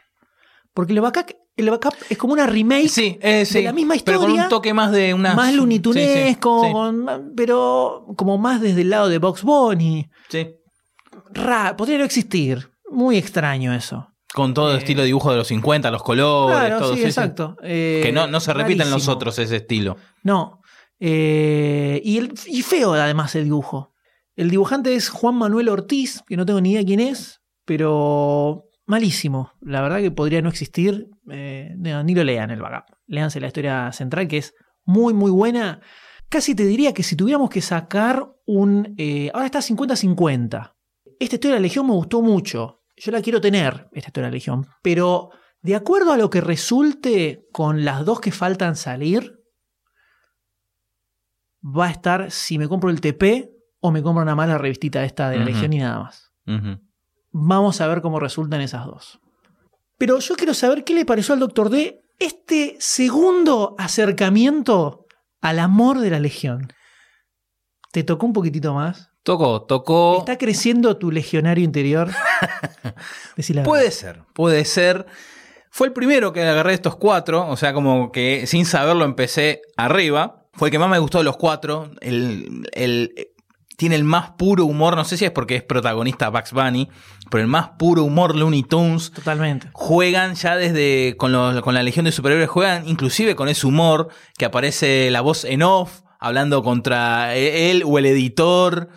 porque el backup, el backup es como una remake Sí, eh, sí. de la misma Pero con historia, un toque más de una. más lunitunesco, Sí, con- pero como más desde el lado de Box Bunny. sí. Ra- podría no existir. Muy extraño eso. Con todo el estilo de dibujo de los 50, los colores, claro, todo sí, exacto. Eh, Que no, no se repite en los otros ese estilo. No. Eh, y, el- y feo además el dibujo. El dibujante es Juan Manuel Ortiz, que no tengo ni idea quién es, pero malísimo. La verdad que podría no existir. Eh, no, ni lo lean el backup. Léanse la historia central, que es muy, muy buena. Casi te diría que si tuviéramos que sacar un... eh, ahora está 50-50. Esta historia de la Legión me gustó mucho. Yo la quiero tener, esta historia de la Legión. Pero De acuerdo a lo que resulte con las dos que faltan salir, va a estar si me compro el TP o me compro una mala revistita esta de la. Legión y nada más. Vamos a ver cómo resultan esas dos. Pero yo quiero saber qué le pareció al Doctor D este segundo acercamiento al amor de la Legión. ¿Te tocó un poquitito más? Tocó, tocó. ¿Está creciendo tu legionario interior? Puede ser, puede ser. Fue el primero que agarré estos cuatro, o sea, como que sin saberlo empecé arriba. Fue el que más me gustó de los cuatro. El, el- tiene el más puro humor, no sé si es porque es protagonista Bugs Bunny, pero el más puro humor Looney Tunes. Totalmente. Juegan ya desde con, los- con la Legión de Superhéroes, juegan inclusive con ese humor que aparece la voz en off, hablando contra él o el editor,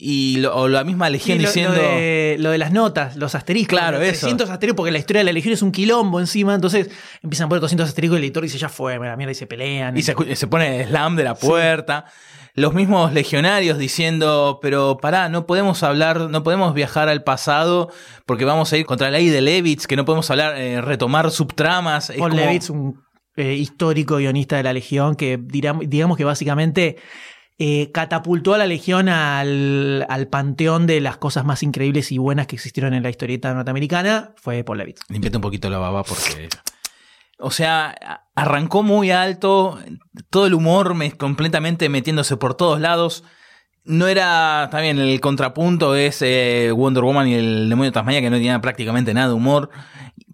y lo- o la misma Legión Sí, lo, diciendo... lo de, lo de las notas, los asteriscos. Claro, los eso. 300 asteriscos, porque la historia de la Legión es un quilombo encima, entonces empiezan a poner 200 asteriscos y el editor dice, ya fue, la mierda, y se pelean. Y se, se pone el slam de la puerta. Los mismos legionarios diciendo, pero pará, no podemos hablar, no podemos viajar al pasado porque vamos a ir contra la ley de Levitz, que no podemos hablar, eh, retomar subtramas. Paul como- Levitz, un eh, histórico guionista de la Legión, que digamos que básicamente eh, catapultó a la Legión al, al panteón de las cosas más increíbles y buenas que existieron en la historieta norteamericana, fue Paul Levitz. Limpiate un poquito la baba porque. O sea, arrancó muy alto, todo el humor me, completamente metiéndose por todos lados. No era, también el contrapunto es eh, Wonder Woman y el demonio de Tasmania que no tenía prácticamente nada de humor,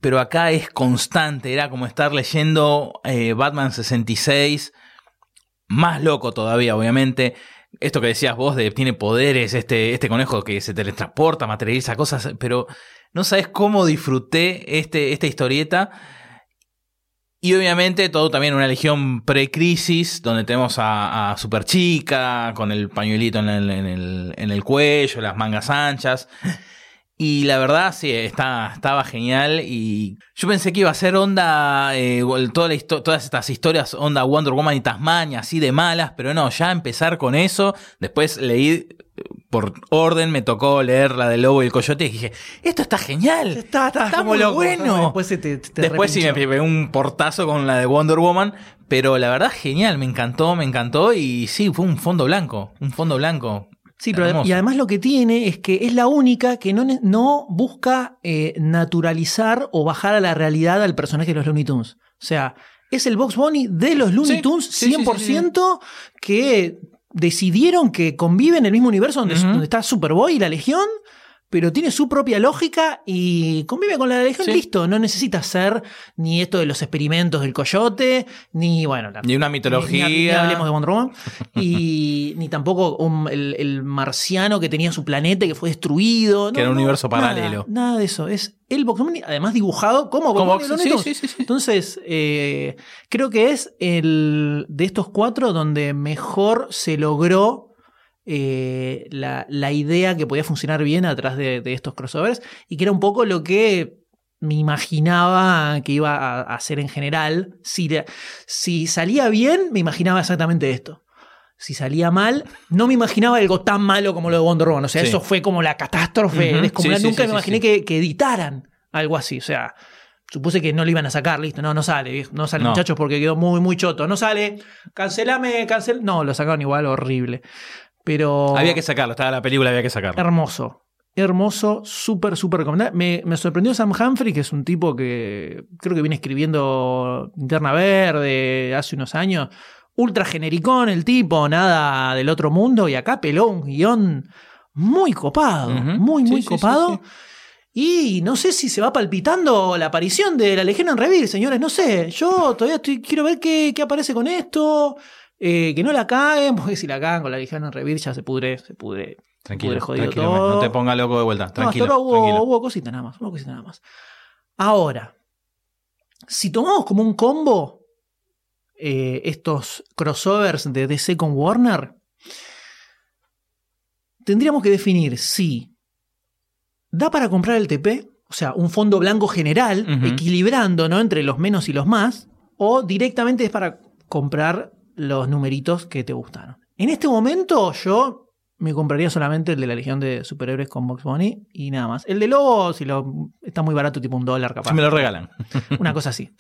pero acá es constante, era como estar leyendo eh, Batman 66, más loco todavía, obviamente. Esto que decías vos de tiene poderes, este, este conejo que se teletransporta, materializa cosas, pero no sabes cómo disfruté este, esta historieta. Y obviamente todo también una legión pre-crisis, donde tenemos a, a Superchica con el pañuelito en el, en, el, en el cuello, las mangas anchas. Y la verdad, sí, está, estaba genial. Y yo pensé que iba a ser onda, eh, todas estas historias, onda Wonder Woman y Tasmania, así de malas, pero no, ya empezar con eso. Después leí, por orden, me tocó leer la del lobo y el coyote y dije, esto está genial. Está, está, muy loco. bueno. Después, se te, te Después sí me pegué un portazo con la de Wonder Woman, pero la verdad genial, me encantó, me encantó y sí, fue un fondo blanco, un fondo blanco. Sí, pero Hermoso. y además lo que tiene es que es la única que no, no busca eh, naturalizar o bajar a la realidad al personaje de los Looney Tunes. O sea, es el Box Bunny de los Looney Sí, Tunes sí, sí, 100% que decidieron que convive en el mismo universo donde está Superboy y la Legión, pero tiene su propia lógica y convive con la Legión, Sí. listo. No necesita ser ni esto de los experimentos del coyote, ni, bueno, la- Ni una mitología. Ni, ni hablemos de Wonder Woman. Y ni tampoco un- el, el marciano que tenía su planeta y que fue destruido. Que era un universo paralelo. Nada, de eso. Es el Box Bunny, además dibujado como Box Como- Bunny de los sí, sí, sí. Entonces, eh, creo que es el de estos cuatro donde mejor se logró eh, la, la idea que podía funcionar bien atrás de, de estos crossovers y que era un poco lo que me imaginaba que iba a, a hacer en general. Si, si salía bien, me imaginaba exactamente esto. Si salía mal, no me imaginaba algo tan malo como lo de Wonder Woman. O sea, Sí. eso fue como la catástrofe. Sí, sí, Nunca me imaginé. Que, que editaran algo así. O sea, supuse que no lo iban a sacar, listo. No, no sale, no sale, No. muchachos, porque quedó muy, muy choto. No sale, cancelame, cancel. No, lo sacaron igual, horrible. Pero. Había que sacarlo, estaba la película, había que sacarlo. Hermoso. Hermoso, súper, súper recomendable. Me, me sorprendió Sam Humphrey, que es un tipo que creo que viene escribiendo Linterna Verde hace unos años. Ultra genericón el tipo, nada del otro mundo. Y acá peló un guion muy copado. Muy, Sí, muy sí, copado. sí, Y no sé si se va palpitando la aparición de la Legión en Revir, señores. No sé. Yo todavía estoy, quiero ver qué, qué aparece con esto. Eh, que no la caguen, porque si la cagan con la Legión en Revir ya se pudre, se pudre. Tranquilo, Pudre jodido tranquilo, todo. no te ponga loco de vuelta. Tranquilo, no, hubo, tranquilo. hubo cositas nada más. Hubo cositas nada más. Ahora, si tomamos como un combo eh, estos crossovers de DC con Warner, tendríamos que definir si da para comprar el TP, o sea, un fondo blanco general, equilibrando ¿no? entre los menos y los más, o directamente es para comprar los numeritos que te gustaron. En este momento yo me compraría solamente el de la Legión de Superhéroes con Box Bunny y nada más. El de Lobo, si lo está muy barato, tipo un dólar capaz. Si me lo regalan. Una cosa así.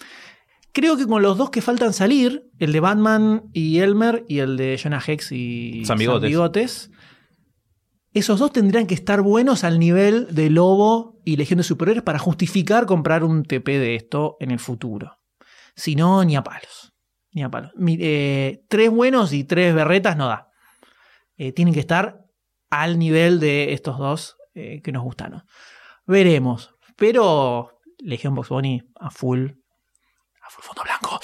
Creo que con los dos que faltan salir, el de Batman y Elmer y el de Jonah Hex y Sam Bigotes. Bigotes, esos dos tendrían que estar buenos al nivel de Lobo y Legión de Superhéroes para justificar comprar un TP de esto en el futuro. Si no, ni a palos. Ni a palos. Mi- eh, tres buenos y tres berretas no da. Eh, tienen que estar al nivel de estos dos eh, que nos gustaron. Veremos. Pero Legión Box Bunny a full. A full fondo blanco.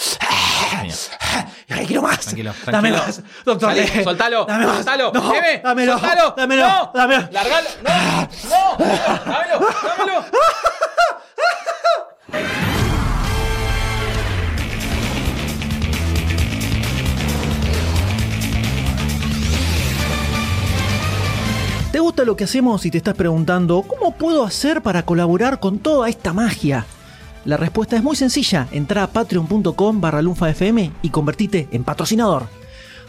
¡Ay, quiero más! Tranquilo, Dame tranquilo. más. Doctor, Salí, soltalo, dame más. soltalo, No, Eve, dámelo, soltalo, dámelo, no, dámelo. Largalo, no, no, dámelo, dámelo. ¿Te gusta lo que hacemos y te estás preguntando cómo puedo hacer para colaborar con toda esta magia? La respuesta es muy sencilla, entra a patreon.com barra lunfafm y convertite en patrocinador.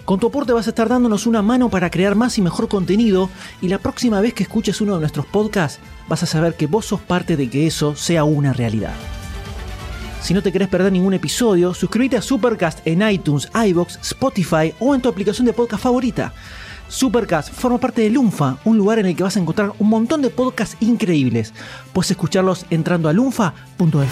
Con tu aporte vas a estar dándonos una mano para crear más y mejor contenido y la próxima vez que escuches uno de nuestros podcasts vas a saber que vos sos parte de que eso sea una realidad. Si no te querés perder ningún episodio, suscríbete a Supercast en iTunes, iBox, Spotify o en tu aplicación de podcast favorita. Supercast forma parte de Lunfa, un lugar en el que vas a encontrar un montón de podcasts increíbles. Puedes escucharlos entrando a lunfa.fm.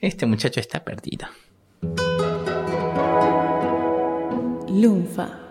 Este muchacho está perdido. Lunfa.